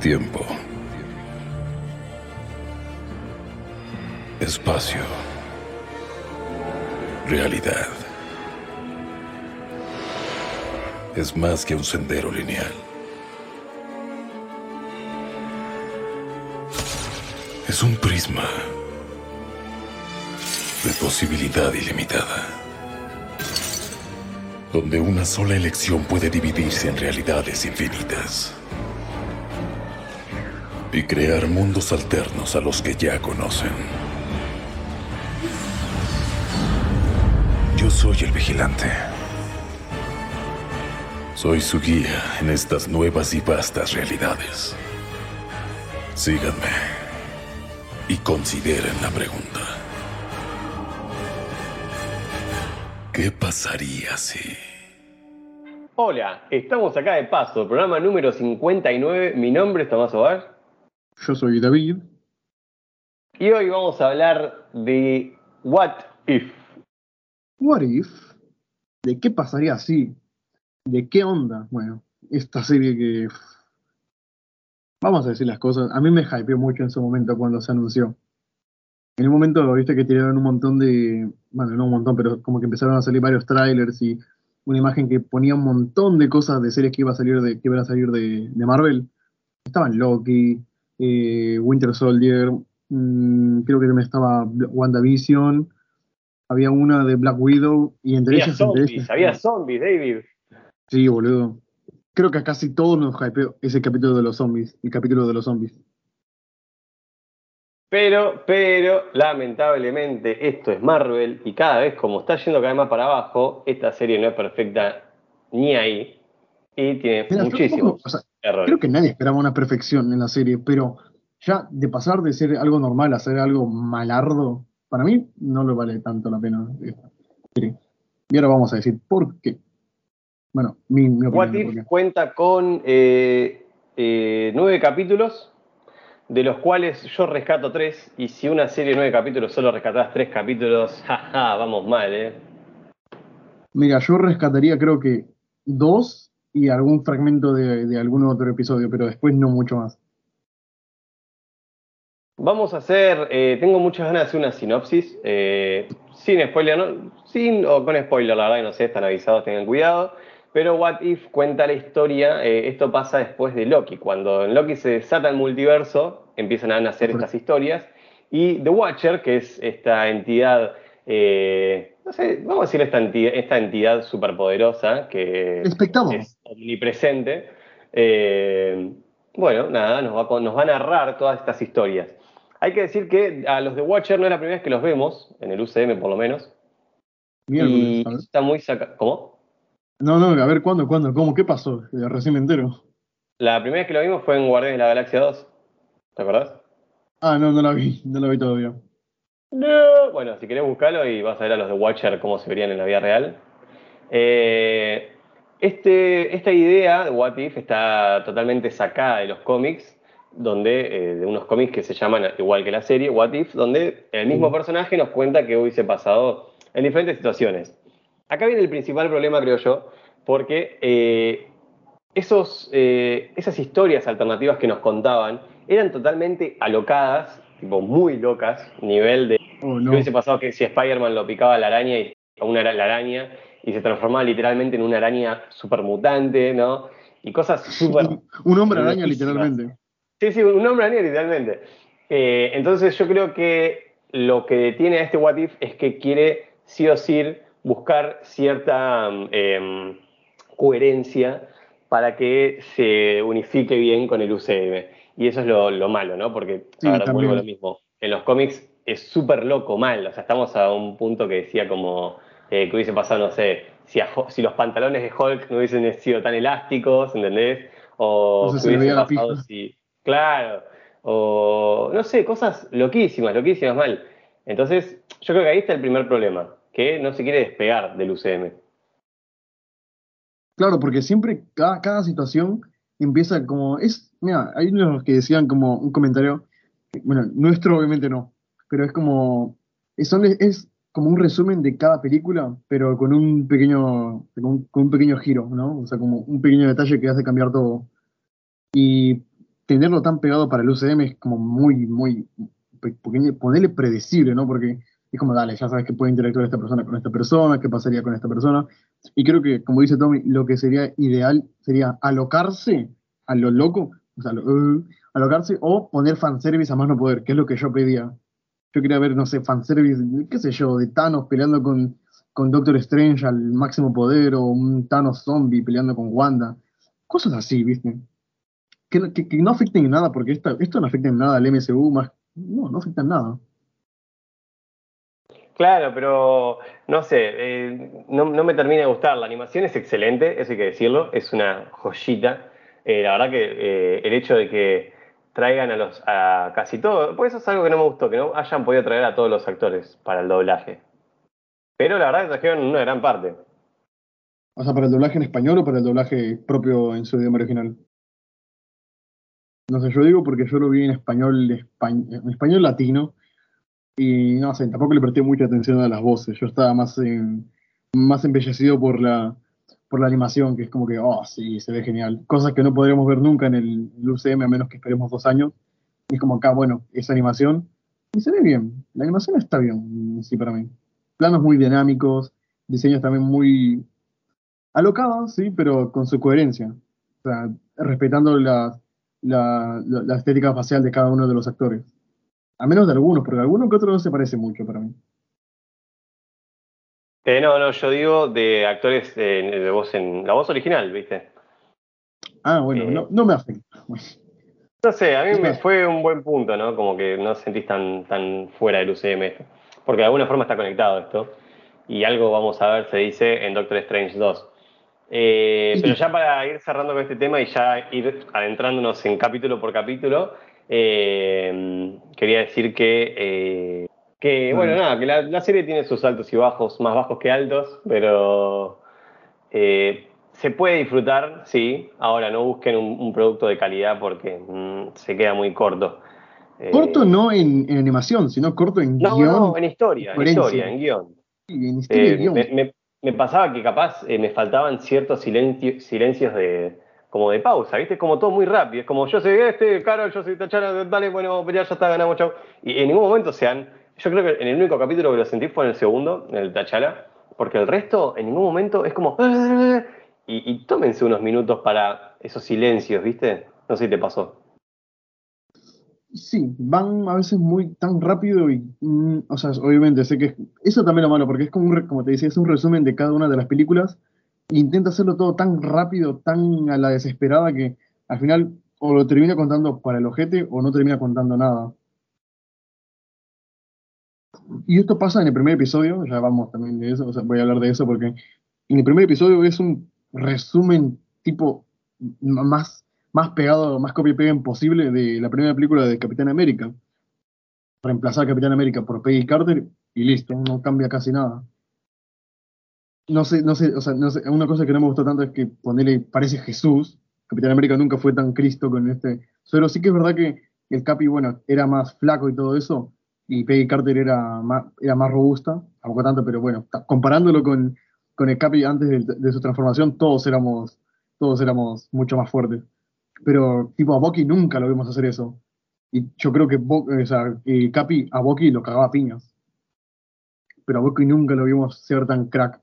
Tiempo. Espacio. Realidad. Es más que un sendero lineal. Es un prisma de posibilidad ilimitada, donde una sola elección puede dividirse en realidades infinitas y crear mundos alternos a los que ya conocen. Yo soy el vigilante. Soy su guía en estas nuevas y vastas realidades. Síganme y consideren la pregunta. ¿Qué pasaría si... Hola, estamos acá de paso, programa número 59. Mi nombre es Tomás Ovar. Yo soy David. Y hoy vamos a hablar de What If. What if? ¿De qué pasaría si? ¿De qué onda? Bueno, esta serie que. Vamos a decir las cosas. A mí me hypeó mucho en su momento cuando se anunció. En un momento, viste que tiraron un montón de. Bueno, no un montón, pero como que empezaron a salir varios trailers y una imagen que ponía un montón de cosas de series que iba a salir de, que iban a salir de, de Marvel. Estaban Loki, eh, Winter Soldier, mmm, creo que también estaba WandaVision, había una de Black Widow y entre Había ellas. zombies, entre ellas- había zombies, David. Sí, boludo. Creo que a casi todos nos hypeó ese capítulo de los zombies, el capítulo de los zombies. Pero, pero, lamentablemente, esto es Marvel y cada vez, como está yendo cada vez más para abajo, esta serie no es perfecta ni ahí y tiene Mira, muchísimos o sea, creo que nadie esperaba una perfección en la serie, pero ya de pasar de ser algo normal a ser algo malardo, para mí no le vale tanto la pena esta serie. Y ahora vamos a decir por qué. Bueno, mi, mi What opinión. If ¿por qué? cuenta con eh, eh, nueve capítulos, de los cuales yo rescato tres, y si una serie de nueve capítulos solo rescatás tres capítulos, jaja, vamos mal, ¿eh? Mira, yo rescataría creo que dos y algún fragmento de, de algún otro episodio, pero después no mucho más. Vamos a hacer, eh, tengo muchas ganas de hacer una sinopsis, eh, sin spoiler, ¿no? sin o con spoiler, la verdad que no sé, están avisados, tengan cuidado. Pero What If cuenta la historia, eh, esto pasa después de Loki, cuando en Loki se desata el multiverso, empiezan a nacer estas historias, y The Watcher, que es esta entidad, no sé, vamos a decir esta entidad, esta entidad superpoderosa que es omnipresente, eh, bueno, nada, nos va, a con- nos va a narrar todas estas historias. Hay que decir que a los de Watcher no es la primera vez que los vemos, en el UCM por lo menos. Miércoles, y está muy saca... ¿Cómo? No, no, a ver, ¿cuándo, cuándo, cómo, qué pasó? Eh, Recién me entero. La primera vez que lo vimos fue en Guardianes de la Galaxia 2. ¿Te acordás? Ah, no, no la vi, no la vi todavía. No. Bueno, si querés buscarlo y vas a ver a los de Watcher cómo se verían en la vida real. Eh, este, esta idea de What If está totalmente sacada de los cómics, donde, eh, de unos cómics que se llaman, igual que la serie, What If, donde el mismo personaje nos cuenta que hubiese pasado en diferentes situaciones. Acá viene el principal problema, creo yo, porque eh, esos, eh, esas historias alternativas que nos contaban eran totalmente alocadas, tipo muy locas, nivel de Oh, ¿Qué no. hubiese pasado que si Spider-Man lo picaba la araña y a una la araña y se transformaba literalmente en una araña super mutante, ¿no? Y cosas súper. Un, hombre araña, literalmente. Sí, sí, un hombre araña literalmente. Eh, entonces yo creo que lo que detiene a este What If es que quiere sí o sí buscar cierta em, coherencia para que se unifique bien con el UCM. Y eso es lo, lo malo, ¿no? Porque, Sí, ahora vuelvo a lo mismo. En los cómics es súper loco mal. O sea, estamos a un punto que decía como eh, que hubiese pasado, no sé, si, a si los pantalones de Hulk no hubiesen sido tan elásticos, ¿entendés? O No sé que hubiese pasado si. Claro. O no sé, cosas loquísimas, loquísimas mal. Entonces, yo creo que ahí está el primer problema, que no se quiere despegar del UCM. Claro, porque siempre cada, cada situación empieza como. es Mira, hay unos que decían como un comentario. Bueno, nuestro obviamente no, pero es como. Son- es como un resumen de cada película, pero con un pequeño. Con un, con un pequeño giro, ¿no? O sea, como un pequeño detalle que hace cambiar todo. Y tenerlo tan pegado para el UCM es como muy, muy, ponerle predecible, ¿no? Porque es como, dale, ya sabes que puede interactuar esta persona con esta persona, qué pasaría con esta persona. Y creo que, como dice Tommy, lo que sería ideal sería alocarse a lo loco, o sea, uh, alocarse o poner fanservice a más no poder, que es lo que yo pedía. Yo quería ver, no sé, fanservice, qué sé yo, de Thanos peleando con, con Doctor Strange al máximo poder o un Thanos zombie peleando con Wanda. Cosas así, ¿viste? Que, no afecten en nada, porque esto, esto no afecta en nada al MCU, más, no, no afecta en nada. Claro, pero no sé, eh, no, me termina de gustar. La animación es excelente, eso hay que decirlo, es una joyita. Eh, la verdad que eh, el hecho de que traigan a los a casi todos, pues eso es algo que no me gustó, que no hayan podido traer a todos los actores para el doblaje. Pero la verdad que trajeron una gran parte. O sea, para el doblaje en español o para el doblaje propio en su idioma original. No sé, yo digo porque yo lo vi en español, en español latino, y no sé, tampoco le presté mucha atención a las voces. Yo estaba más, más embellecido por la, por la animación, que es como que, oh, sí, se ve genial. Cosas que no podríamos ver nunca en el, UCM a menos que esperemos dos años. Y es como acá, bueno, esa animación. Y se ve bien. La animación está bien, sí, para mí. Planos muy dinámicos, diseños también muy alocados, sí, pero con su coherencia. O sea, respetando la, la, la estética facial de cada uno de los actores. A menos de algunos, porque alguno que otro no se parece mucho para mí. Eh, no, no, yo digo de actores de, voz en la voz original, ¿viste? Ah, bueno, eh, no, me afecta. No sé, a mí me fue un buen punto, ¿no? Como que no sentís tan, tan fuera del UCM Porque de alguna forma está conectado esto. Y algo vamos a ver, se dice en Doctor Strange 2. Eh, pero ya para ir cerrando con este tema y ya ir adentrándonos en capítulo por capítulo, eh, quería decir que, eh, que bueno, nada, que la, serie tiene sus altos y bajos, más bajos que altos, pero eh, se puede disfrutar, sí. Ahora, no busquen un, producto de calidad porque mm, se queda muy corto. Corto no en, animación, sino corto en guion. No, en historia, en historia, en guion. Me, pasaba que capaz me faltaban ciertos silencios de, como de pausa, ¿viste? Es como todo muy rápido. Es como yo soy este, Carol, yo soy Tachana, dale, bueno, ya está, ganamos, chau. Y en ningún momento sean. Yo creo que en el único capítulo que lo sentí fue en el segundo, en el Tachala, porque el resto en ningún momento es como. Y, y tómense unos minutos para esos silencios, ¿viste? No sé si te pasó. Sí, van a veces muy tan rápido y, mm, o sea, obviamente sé que eso también lo malo, porque es como, como te decía, es un resumen de cada una de las películas intenta hacerlo todo tan rápido, tan a la desesperada que al final o lo termina contando para el ojete o no termina contando nada. Y esto pasa en el primer episodio, ya vamos también de eso, o sea, voy a hablar de eso porque en el primer episodio es un resumen tipo más, más pegado, más copia y pega imposible de la primera película de Capitán América. Reemplazar a Capitán América por Peggy Carter y listo, no cambia casi nada no sé, no sé, o sea, no sé, una cosa que no me gustó tanto es que ponerle, parece Jesús, Capitán América nunca fue tan Cristo con este, pero sí que es verdad que el Capi, bueno, era más flaco y todo eso, y Peggy Carter era más, era más robusta, tampoco tanto, pero bueno, comparándolo con, con el Capi antes de, su transformación, todos éramos, todos éramos mucho más fuertes. Pero tipo a Bucky nunca lo vimos hacer eso. Y yo creo que o sea, Capi a Bucky lo cagaba piñas. Pero a Bucky nunca lo vimos ser tan crack.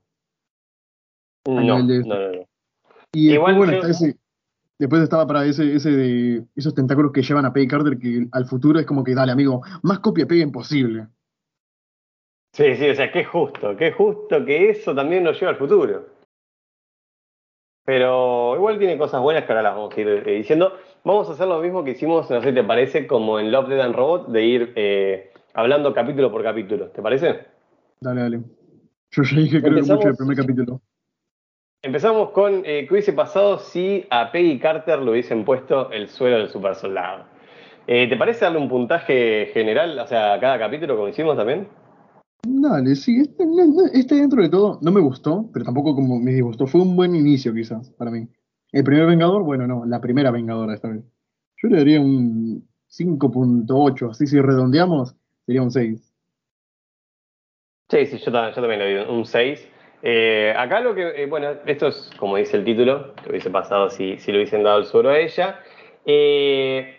No, no, no, Y después, bueno, después estaba para ese, ese de esos tentáculos que llevan a Peggy Carter, que al futuro es como que, dale, amigo, más copia Peggy imposible. Sí, sí, o sea, qué justo, qué justo que eso también nos lleva al futuro. Pero igual tiene cosas buenas que ahora las vamos a ir eh, diciendo. Vamos a hacer lo mismo que hicimos, no sé te parece, como en Love, Dead and Robot, de ir eh, hablando capítulo por capítulo. ¿Te parece? Dale, dale. Yo ya dije, creo que mucho el primer capítulo. Empezamos con eh, qué hubiese pasado si a Peggy Carter le hubiesen puesto el suelo del super soldado. Eh, ¿Te parece darle un puntaje general, o sea, a cada capítulo como hicimos también? Dale, sí, este, este, dentro de todo no me gustó, pero tampoco como me disgustó. Fue un buen inicio quizás para mí. El primer Vengador, bueno, no, la primera Vengadora esta vez. Yo le daría un 5.8, así si redondeamos, sería un 6. Sí, sí, yo, también le doy un 6. Eh, acá lo que, eh, bueno, esto es como dice el título, que hubiese pasado si, si le hubiesen dado el suelo a ella. Eh,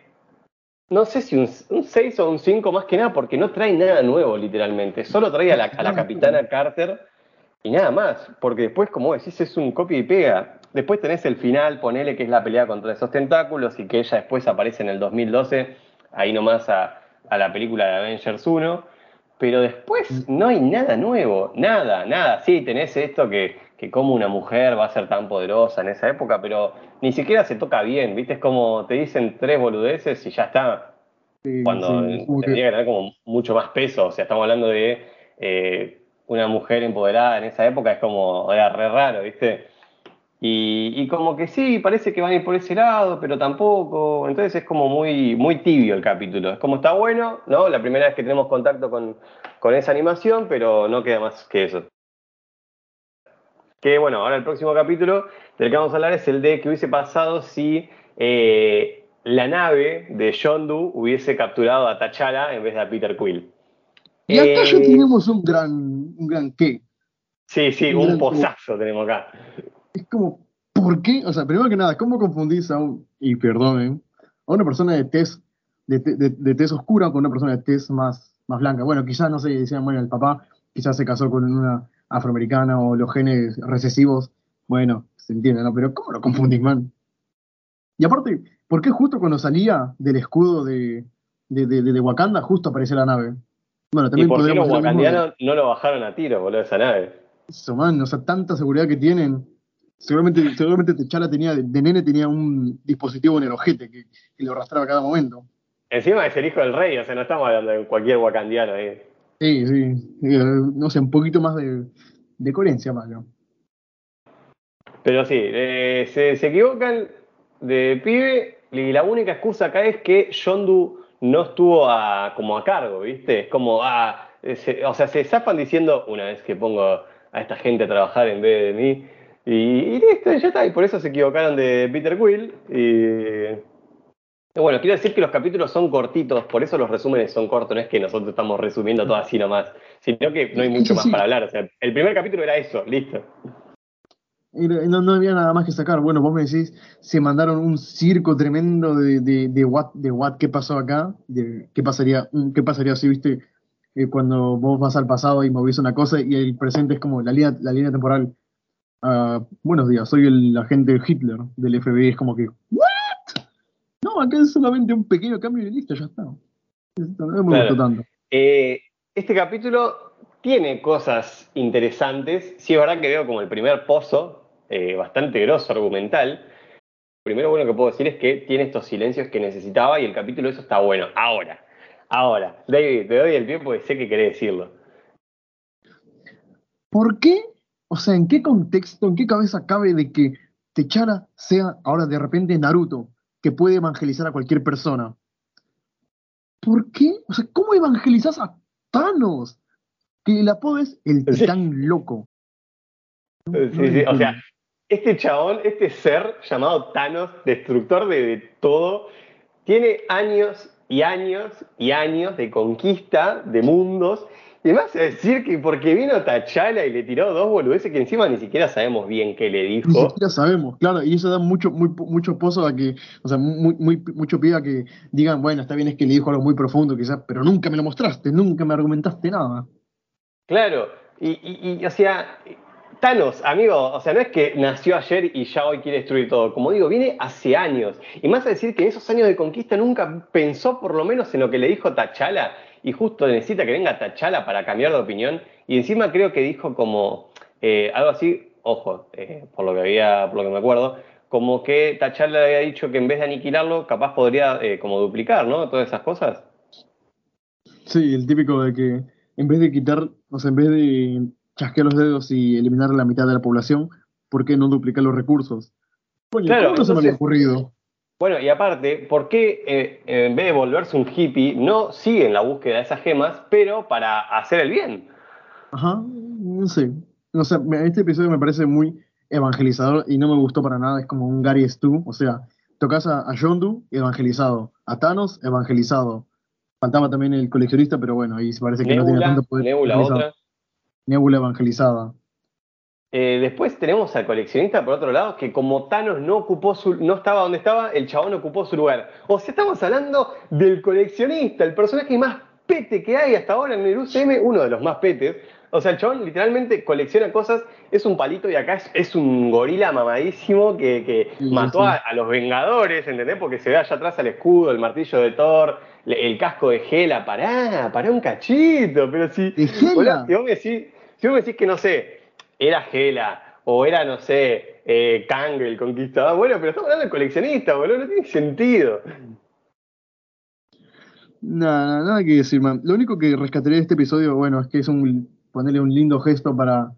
no sé si un, 6 o un 5 más que nada, porque no trae nada nuevo, literalmente. Solo trae a la, a la capitana Carter y nada más, porque después, como decís, es un copia y pega. Después tenés el final, ponele que es la pelea contra esos tentáculos y que ella después aparece en el 2012, ahí nomás a, a la película de Avengers 1. Pero después no hay nada nuevo, nada, nada. Sí, tenés esto que, que como una mujer va a ser tan poderosa en esa época, pero ni siquiera se toca bien, ¿viste? Es como te dicen tres boludeces y ya está. Cuando tendría que... tener como mucho más peso. O sea, estamos hablando de eh, una mujer empoderada en esa época, es como, era re raro, ¿viste? Y, como que sí, parece que van a ir por ese lado, pero tampoco. Entonces es como muy, muy tibio el capítulo. Es como está bueno, ¿no? La primera vez que tenemos contacto con, con esa animación, pero no queda más que eso. Que bueno, ahora el próximo capítulo del que vamos a hablar es el de qué hubiese pasado si eh, la nave de Yondu hubiese capturado a T'Challa en vez de a Peter Quill. Y acá ya eh, tenemos un gran, un gran qué. Sí, sí, un, pozazo tenemos acá es como, ¿por qué? O sea, primero que nada, ¿cómo confundís a un, y perdonen, a una persona de tez, de, de, oscura con una persona de tez más, más blanca? Bueno, quizás, no sé, decían, bueno, el papá quizás se casó con una afroamericana o los genes recesivos, bueno, se entiende, ¿no? Pero ¿cómo lo confundís, man? Y aparte, ¿por qué justo cuando salía del escudo de, de, Wakanda, justo aparece la nave? Bueno, también ¿Y por qué los wakandianos no lo bajaron a tiro, boludo, esa nave? Eso, man, o sea, tanta seguridad que tienen. Seguramente, seguramente Techala tenía, de nene tenía un dispositivo en el ojete que, lo arrastraba a cada momento. Encima es el hijo del rey, o sea, no estamos hablando de cualquier wakandiano ahí. Sí, sí, no sé, un poquito más de, de coherencia, malo. Pero sí, eh, se, se, equivocan de pibe y la única excusa acá es que Yondu no estuvo a, como a cargo, ¿viste? Es como, ah, o sea, se zafan diciendo, una vez que pongo a esta gente a trabajar en vez de mí, y, listo, ya está. Y por eso se equivocaron de Peter Quill. Y, bueno, quiero decir que los capítulos son cortitos, por eso los resúmenes son cortos. No es que nosotros estamos resumiendo todo así nomás, sino que no hay mucho más para hablar. O sea, el primer capítulo era eso, listo. No, no, había nada más que sacar. Bueno, vos me decís, se mandaron un circo tremendo de, de, de what, de what, qué pasó acá, de qué pasaría, qué pasaría si, viste, eh, cuando vos vas al pasado y movís una cosa y el presente es como la línea, la línea temporal Ah, buenos días, soy el agente Hitler del FBI. Es como que, ¿what? No, acá es solamente un pequeño cambio y listo, ya está. No me gustó tanto. Eh, este capítulo tiene cosas interesantes. Sí, es verdad que veo como el primer pozo, eh, bastante grosso argumental. Primero bueno que puedo decir es que tiene estos silencios que necesitaba y el capítulo eso está bueno. Ahora, ahora, David, te doy el pie porque sé que querés decirlo. ¿Por qué o sea, ¿en qué contexto, en qué cabeza cabe de que Techara sea ahora de repente Naruto, que puede evangelizar a cualquier persona? ¿Por qué? O sea, ¿cómo evangelizas a Thanos? Que el apodo es el titán loco. Sí, sí, o sea, este chabón, este ser llamado Thanos, destructor de todo, tiene años y años y años de conquista de mundos y vas a decir que porque vino Tachala y le tiró dos boludeces que encima ni siquiera sabemos bien qué le dijo. Ni siquiera sabemos, claro, y eso da mucho, muy, mucho pozo a que, o sea, muy, muy, mucho pie a que digan, bueno, está bien es que le dijo algo muy profundo quizás, pero nunca me lo mostraste, nunca me argumentaste nada. Claro, y, y, o sea, Thanos, amigo, o sea, no es que nació ayer y ya hoy quiere destruir todo. Como digo, viene hace años. Y más a decir que en esos años de conquista nunca pensó por lo menos en lo que le dijo Tachala y justo necesita que venga Tachala para cambiar de opinión. Y encima creo que dijo como eh, algo así, ojo, eh, por lo que había, por lo que me acuerdo, como que Tachala le había dicho que en vez de aniquilarlo, capaz podría eh, como duplicar, ¿no? Todas esas cosas. Sí, el típico de que en vez de quitar, o sea, en vez de chasquear los dedos y eliminar la mitad de la población, ¿por qué no duplicar los recursos? claro, ¿cómo no se me había ocurrido? Bueno, y aparte, ¿por qué eh, en vez de volverse un hippie no sigue en la búsqueda de esas gemas, pero para hacer el bien? Ajá, no sé. O sea, este episodio me parece muy evangelizador y no me gustó para nada. Es como un Gary Stu. O sea, tocas a, a Yondu, evangelizado. A Thanos, evangelizado. Faltaba también el coleccionista, pero bueno, ahí parece que no tiene tanto poder. Nebula, otra. Nebula evangelizada. Eh, después tenemos al coleccionista por otro lado, que como Thanos no ocupó su, no estaba donde estaba, el chabón ocupó su lugar. O sea, estamos hablando del coleccionista, el personaje más pete que hay hasta ahora en el UCM, uno de los más petes. O sea, el chabón literalmente colecciona cosas, es un palito y acá es, un gorila mamadísimo que, mató A, los Vengadores, ¿entendés? Porque se ve allá atrás el escudo, el martillo de Thor, el casco de Gela. Pará, pará un cachito, pero si. Hola, si vos me decís, si vos me decís que no sé, era Gela o era, no sé, eh, Kang el conquistador. Bueno, pero estamos hablando de coleccionista, boludo, no tiene sentido. Nada, nada que decir, man. Lo único que rescataría de este episodio, bueno, es que es un ponerle un lindo gesto para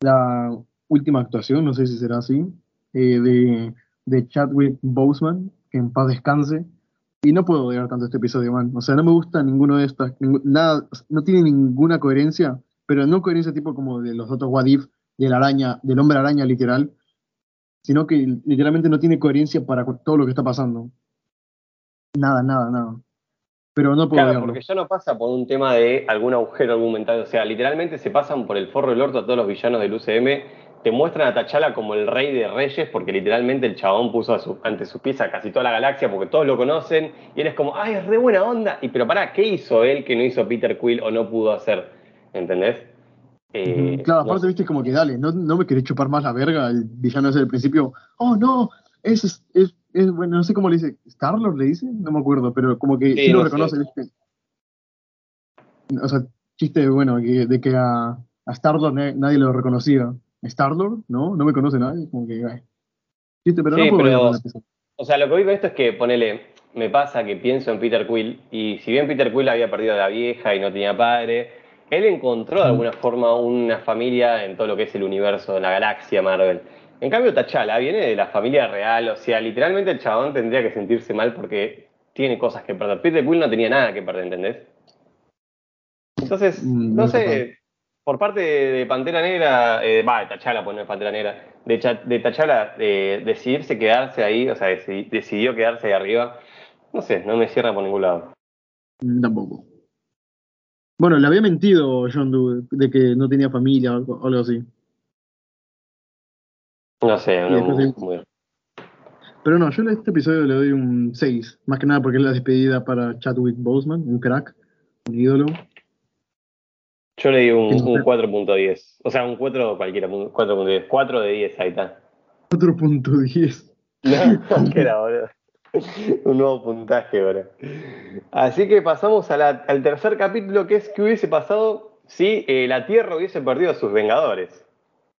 la última actuación, no sé si será así, eh, de, de Chadwick Boseman, que en paz descanse. Y no puedo odiar tanto este episodio, man. O sea, no me gusta ninguno de estas, nada, no tiene ninguna coherencia, pero no coherencia tipo como de los otros Wadif, de la araña, del hombre araña literal, sino que literalmente no tiene coherencia para todo lo que está pasando. Nada, nada, nada. Pero no puedo Claro, porque ya no pasa por un tema de algún agujero argumental. O sea, literalmente se pasan por el forro del orto a todos los villanos del UCM. Te muestran a T'Challa como el rey de reyes, porque literalmente el chabón puso ante sus pies a casi toda la galaxia, porque todos lo conocen. Y él es como, ay, es re buena onda. Y pero pará, ¿qué hizo él que no hizo Peter Quill o no pudo hacer? ¿Entendés? Eh, claro, aparte, viste, como que dale, no, no me querés chupar más la verga. El villano ese del principio, oh no, es, es, es, bueno, no sé cómo le dice, ¿Starlord le dice? No me acuerdo, pero como que sí, lo reconoce, ¿viste? O sea, chiste, bueno, de que a, a Starlord nadie, lo reconocía. ¿Starlord? ¿No? No me conoce nadie, como que, Chiste, pero no puedo O sea, lo que oigo esto es que, ponele, me pasa que pienso en Peter Quill, y si bien Peter Quill había perdido a la vieja y no tenía padre, él encontró de alguna forma una familia en todo lo que es el universo, de la galaxia Marvel. En cambio, T'Challa viene de la familia real, o sea, literalmente el chabón tendría que sentirse mal porque tiene cosas que perder. Peter Quill no tenía nada que perder, ¿entendés? Entonces, mm, no sé, por parte de Pantera Negra, eh, va, de T'Challa, pues no es Pantera Negra, de, de T'Challa de decidirse quedarse ahí, o sea, decidió quedarse ahí arriba, no sé, no me cierra por ningún lado. Tampoco. Bueno, le había mentido John Doe de que no tenía familia o algo, así. No sé, no, Pero no, yo a este episodio le doy un 6, más que nada porque es la despedida para Chadwick Boseman, un crack, un ídolo. Yo le di un, 4.10, o sea, un 4 cualquiera, 4.10, 4 de 10, ahí está. 4.10. No, ¿qué era, boludo? un nuevo puntaje ahora. Así que pasamos al tercer capítulo, que es que hubiese pasado si eh, la Tierra hubiese perdido a sus Vengadores.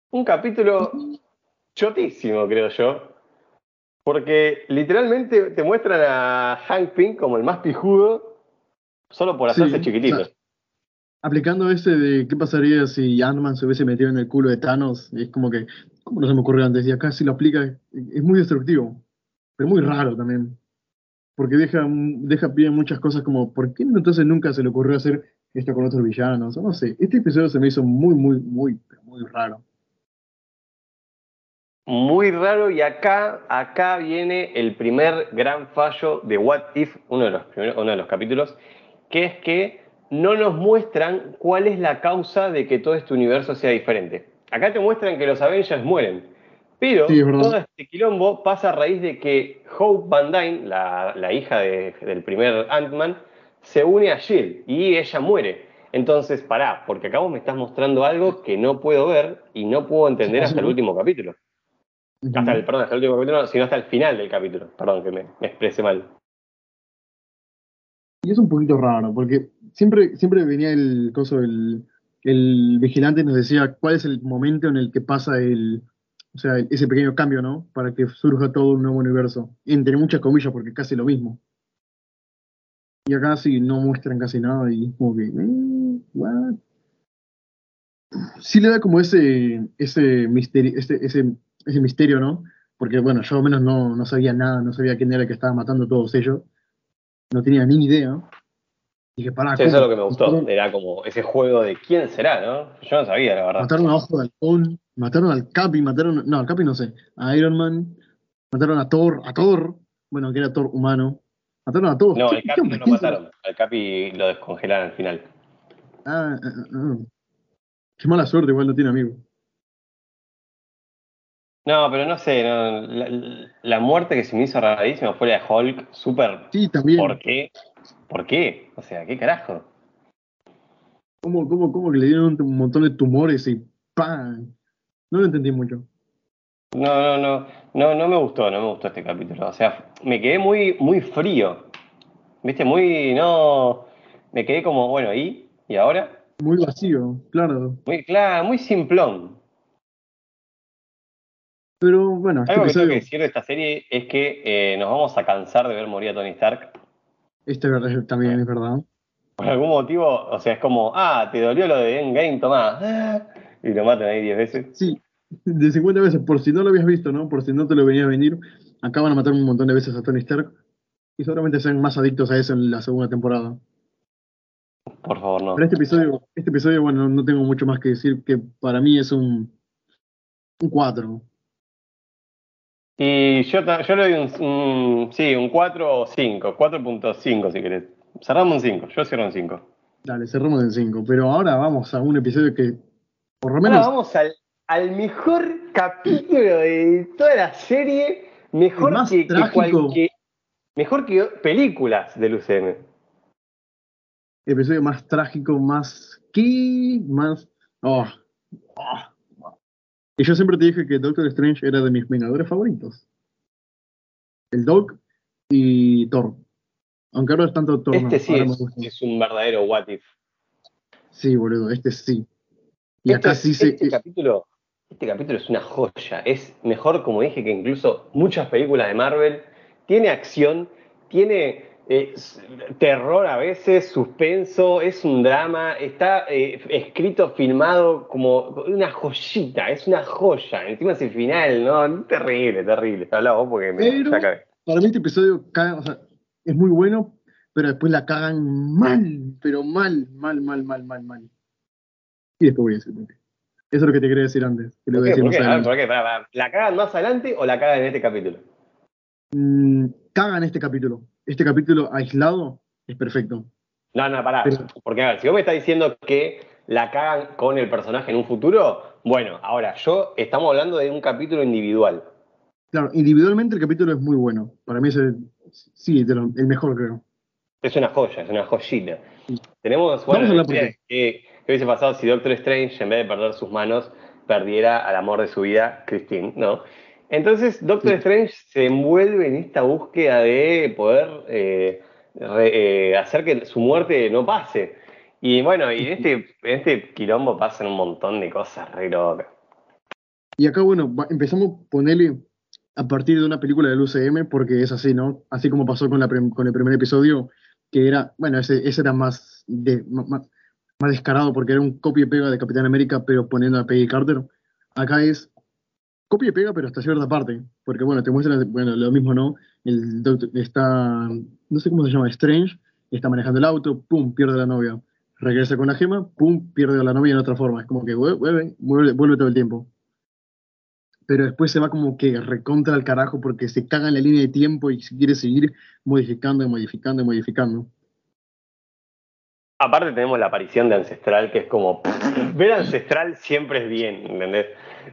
Un capítulo chotísimo, creo yo. Porque literalmente te muestran a Hank Pym como el más pijudo, solo por hacerse chiquitito. aplicando ese de qué pasaría si Ant-Man se hubiese metido en el culo de Thanos, es como que, ¿cómo no se me ocurrió antes? Y acá si lo aplica, es muy destructivo pero muy raro también. Porque deja, deja pie muchas cosas como, ¿por qué entonces nunca se le ocurrió hacer esto con otros villanos? no sé, este episodio se me hizo muy, muy, muy, muy raro. Muy raro y acá, acá viene el primer gran fallo de What If, uno de, los uno de los capítulos, que es que no nos muestran cuál es la causa de que todo este universo sea diferente. Acá te muestran que los Avengers mueren, pero todo este quilombo pasa a raíz de que Hope Van Dyne, la, hija del primer Ant-Man, se une a Jill y ella muere. Entonces, pará, porque acá vos me estás mostrando algo que no puedo ver y no puedo entender hasta el último capítulo. Hasta el, perdón, hasta el último capítulo, sino hasta el final del capítulo. Perdón que me, exprese mal. Y es un poquito raro, porque siempre, siempre venía el coso, el, el vigilante nos decía cuál es el momento en el que pasa el, o sea, ese pequeño cambio, ¿no? Para que surja todo un nuevo universo. Entre muchas comillas, porque es casi lo mismo. Y acá sí no muestran casi nada y es como que. Eh, what? Sí le da como ese, ese misterio, ese, ese, ese misterio, ¿no? Porque bueno, yo al menos no, no sabía nada, no sabía quién era el que estaba matando a todos ellos. No tenía ni idea. Dije, pará, eso es lo que me gustó. Era como ese juego de quién será, ¿no? Yo no sabía, la verdad. Mataron a Ojo de Halcón, mataron al Capi, mataron. No, al Capi no sé. A Iron Man, mataron a Thor, a Thor. Bueno, que era Thor humano. Mataron a todos. No, al Capi no lo mataron. Al Capi lo descongelaron al final. Ah, ah, ah, ah, Qué mala suerte, igual no tiene amigos. No, pero no sé, no, la, la muerte que se me hizo rarísima fue la de Hulk, súper... Sí, también. ¿Por qué? ¿Por qué? O sea, ¿qué carajo? ¿Cómo, cómo, cómo que le dieron un montón de tumores y ¡pam! No lo entendí mucho. No, no, no, no, no me gustó, no me gustó este capítulo. O sea, me quedé muy, muy frío. ¿Viste? Muy, no, me quedé como, bueno, ¿y? ¿Y ahora? Muy vacío, claro. Muy, claro, muy simplón. Pero bueno, Algo que tengo que decir de esta serie es que eh, nos vamos a cansar de ver morir a Tony Stark. este es- también es verdad. Por algún motivo, o sea, es como, ah, te dolió lo de Endgame, tomá. Y lo matan ahí 10 veces. Sí, de 50 veces, por si no lo habías visto, ¿no? Por si no te lo venía a venir, acaban de matar un montón de veces a Tony Stark y seguramente sean más adictos a eso en la segunda temporada. Por favor, no. Pero este episodio, este episodio, bueno, no tengo mucho más que decir, que para mí es un, un 4. Y yo, yo le doy un, un- sí, un 4 o 5, 4.5 si querés. Cerramos un 5, yo cierro un 5. Dale, cerramos en 5. Pero ahora vamos a un episodio que, por lo Ahora menos, vamos al, al mejor capítulo de toda la serie, mejor más que, que cualquier- mejor que películas del UCM. episodio más trágico, más ¿qué? más oh, oh. y yo siempre te dije que Doctor Strange era de mis vengadores favoritos el Doc y Thor aunque ahora es tanto Thor no, Este sí ahora me es, es un verdadero what if. sí boludo este sí y Este, acá sí se este eh, capítulo, este capítulo es una joya. Es mejor, como dije, que incluso muchas películas de Marvel. Tiene acción, tiene eh, terror a veces, suspenso, es un drama, está eh, escrito, filmado como una joyita, es una joya. Encima es el final, ¿no? Terrible, terrible. Habla vos porque me Pero- para mí este episodio caga- o sea, es muy bueno pero después la cagan mal pero mal mal mal mal mal mal y después voy a decir por qué. eso es lo que te quería decir antes que ¿Por qué? decir ¿Por más qué? A ver, adelante. ¿por qué? ¿La cagan más adelante o la cagan en este capítulo? Mm, cagan este capítulo. Este capítulo aislado es perfecto. No, no, pará. Pero- Porque, a ver, si vos me estás diciendo que la cagan con el personaje en un futuro, bueno, ahora, yo estamos hablando de un capítulo individual. Claro, individualmente el capítulo es muy bueno. Para mí es el, sí, el mejor, creo. Es una joya, es una joyita. Sí. Tenemos, Vamos a la hablar por historia que, que hubiese pasado si Doctor Strange, en vez de perder sus manos, perdiera al amor de su vida, Christine, ¿no? Entonces, Doctor Sí. Strange se envuelve en esta búsqueda de poder eh, re- eh, hacer que su muerte no pase. Y bueno, y en este, en este quilombo pasan un montón de cosas re locas. Y acá, bueno, empezamos a ponerle a partir de una película del UCM, porque es así, ¿no? Así como pasó con, la con el primer episodio, que era, bueno, ese, ese era más, de, ma- más, descarado, porque era un copia y pega de Capitán América, pero poniendo a Peggy Carter. Acá es copia y pega, pero hasta cierta parte, porque bueno, te muestran, bueno, lo mismo, ¿no? El doctor está, no sé cómo se llama, Strange, está manejando el auto, pum, pierde a la novia. Regresa con la gema, pum, pierde a la novia en otra forma. Es como que vuelve, vuelve, vuelve, todo el tiempo. Pero después se va como que recontra al carajo porque se caga en la línea de tiempo y quiere seguir modificando y modificando y modificando. Aparte tenemos la aparición de Ancestral, que es como, ver Ancestral siempre es bien, ¿entendés?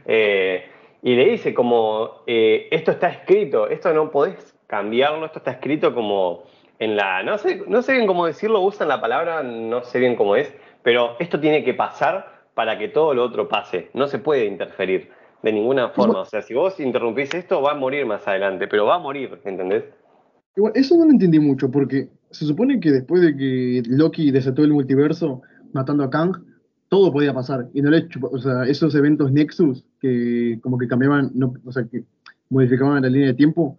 Eh, y le dice como, eh, esto está escrito, esto no podés cambiarlo, esto está escrito como en la, no sé, no sé bien cómo decirlo, usan la palabra, no sé bien cómo es, pero esto tiene que pasar para que todo lo otro pase, no se puede interferir de ninguna forma, o sea, si vos interrumpís esto va a morir más adelante, pero va a morir, ¿entendés? Igual, eso no lo entendí mucho porque se supone que después de que Loki desató el multiverso matando a Kang, todo podía pasar. Y no le chupa- o sea, esos eventos Nexus que como que cambiaban, no, o sea, que modificaban la línea de tiempo,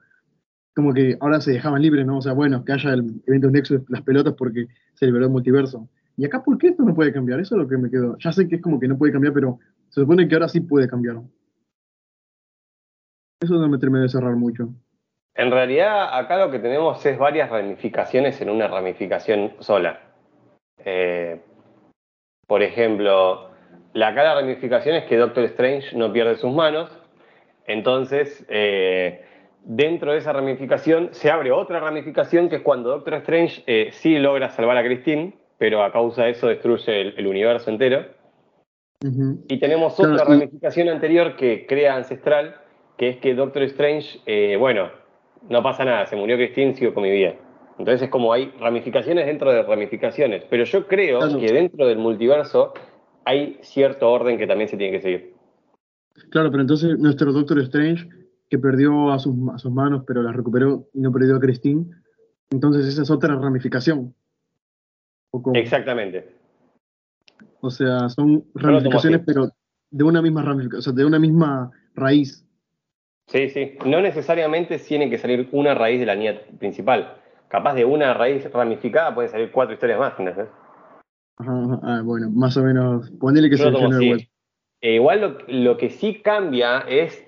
como que ahora se dejaban libres, ¿no? O sea, bueno, que haya el evento Nexus, las pelotas porque se liberó el multiverso. Y acá, ¿por qué esto no puede cambiar? Eso es lo que me quedó. Ya sé que es como que no puede cambiar, pero se supone que ahora sí puede cambiar. Eso no me terminó de cerrar mucho. En realidad, acá lo que tenemos es varias ramificaciones en una ramificación sola. Eh, por ejemplo, la, acá la ramificación es que Doctor Strange no pierde sus manos. Entonces, eh, dentro de esa ramificación se abre otra ramificación que es cuando Doctor Strange eh, sí logra salvar a Christine, pero a causa de eso destruye el, el universo entero. Y tenemos Claro, otra ramificación anterior que crea Ancestral, que es que Doctor Strange, eh, bueno, no pasa nada, se murió Christine, sigo con mi vida. Entonces es como hay ramificaciones dentro de ramificaciones, pero yo creo Claro. que dentro del multiverso hay cierto orden que también se tiene que seguir. Claro, pero entonces nuestro Doctor Strange, que perdió a sus, a sus manos, pero las recuperó y no perdió a Christine, entonces esa es otra ramificación. O, Exactamente. o sea, son ramificaciones, pero de una misma ramificación, o sea, de una misma raíz. Sí, sí. No necesariamente tiene que salir una raíz de la línea principal. Capaz de una raíz ramificada pueden salir cuatro historias más, ¿entendés? Ajá, ajá, ah, bueno, más o menos. Ponele que se así. Eh, igual lo, lo que sí cambia es.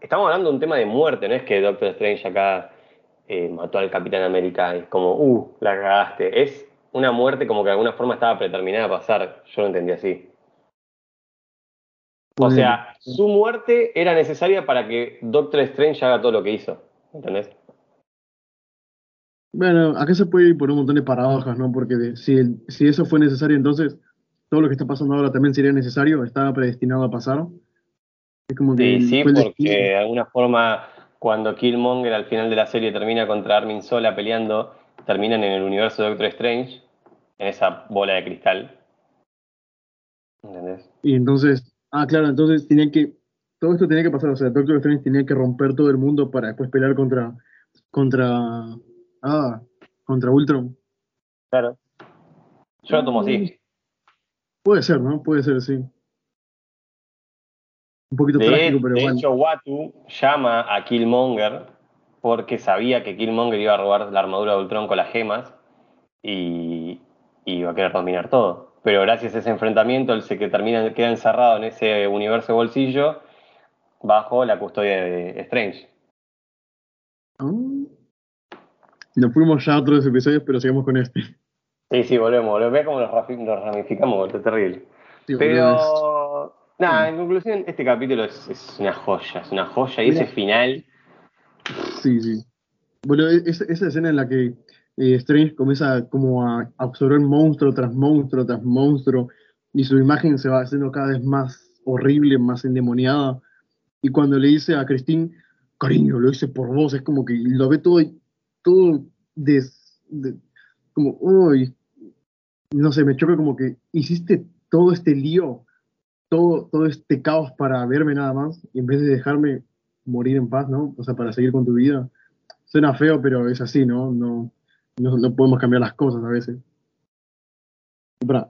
Estamos hablando de un tema de muerte, no es que Doctor Strange acá eh, mató al Capitán América y es como, uh, la cagaste. Es una muerte como que de alguna forma estaba predeterminada a pasar. Yo lo entendí así. O sea, su muerte era necesaria para que Doctor Strange haga todo lo que hizo. ¿Entendés? Bueno, acá se puede ir por un montón de paradojas, ¿no? Porque de- si, el- si eso fue necesario, entonces todo lo que está pasando ahora también sería necesario, estaba predestinado a pasar. Es como que Sí, sí, porque destino. de alguna forma cuando Killmonger al final de la serie termina contra Armin Sola peleando, terminan en el universo de Doctor Strange, en esa bola de cristal. ¿Entendés? Y entonces, ah, claro, entonces tenía que, todo esto tenía que pasar, o sea, Doctor Strange tenía que romper todo el mundo para después pelear contra, contra, ah, contra Ultron. Claro. Yo lo tomo Mm. así. Puede ser, ¿no? Puede ser, sí. Un poquito De, trágico, pero de bueno. hecho, Watu llama a Killmonger porque sabía que Killmonger iba a robar la armadura de Ultron con las gemas y, y iba a querer dominar todo. Pero gracias a ese enfrentamiento, él se que termina, queda encerrado en ese universo de bolsillo bajo la custodia de Strange. Ah. Nos fuimos ya a otros episodios, pero sigamos con este. Sí, sí, volvemos, volvemos. Ve cómo nos, ramificamos, es terrible. Sí, Pero, nada, en conclusión, este capítulo es, es una joya, es una joya. Y Mira. ese final, Sí, sí. Bueno, e- esa, esa escena en la que eh, Strange comienza como a absorber monstruo tras monstruo tras monstruo y su imagen se va haciendo cada vez más horrible, más endemoniada. Y cuando le dice a Christine, cariño, lo hice por vos, es como que lo ve todo, todo des, de- como, uy, no sé, me choca como que hiciste todo este lío, todo, todo este caos para verme nada más, y en vez de dejarme morir en paz, ¿no? O sea, para seguir con tu vida. Suena feo, pero es así, ¿no? No, no, podemos cambiar las cosas a veces.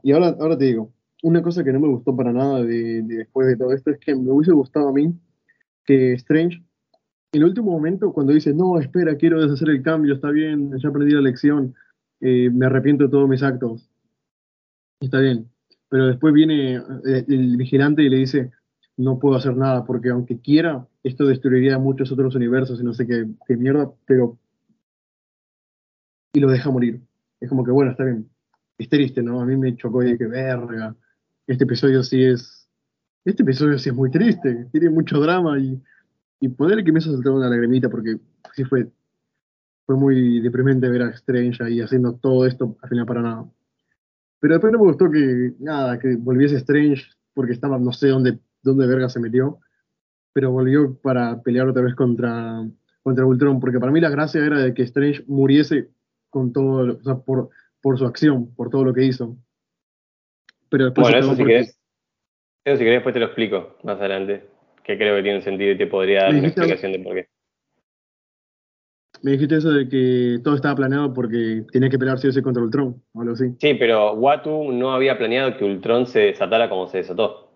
Y ahora, ahora te digo, una cosa que no me gustó para nada de, de después de todo esto es que me hubiese gustado a mí que Strange, en el último momento, cuando dice, no, espera, quiero deshacer el cambio, está bien, ya aprendí la lección, eh, me arrepiento de todos mis actos. Está bien. Pero después viene eh, el vigilante y le dice, no puedo hacer nada, porque aunque quiera, esto destruiría muchos otros universos y no sé qué mierda, pero... Y lo deja morir. Es como que, bueno, está bien. Es triste, ¿no? A mí me chocó y dije, verga. Este episodio sí es... Este episodio sí es muy triste, tiene mucho drama y, y ponerle que me hizo saltar una lagrimita porque sí fue, fue muy deprimente ver a Strange ahí haciendo todo esto al final para nada. Pero después no me gustó que, nada, que volviese Strange porque estaba, no sé dónde, dónde verga se metió, pero volvió para pelear otra vez contra, contra Ultron, porque para mí la gracia era de que Strange muriese con todo, o sea, por, por su acción, por todo lo que hizo. Pero después bueno, eso si porque- querés, eso si querés después te lo explico más adelante, que creo que tiene sentido y te podría dar una explicación de por qué. Me dijiste eso de que todo estaba planeado porque tenía que pelear sí o sí contra Ultron, o algo así. Sí, pero Watu no había planeado que Ultron se desatara como se desató.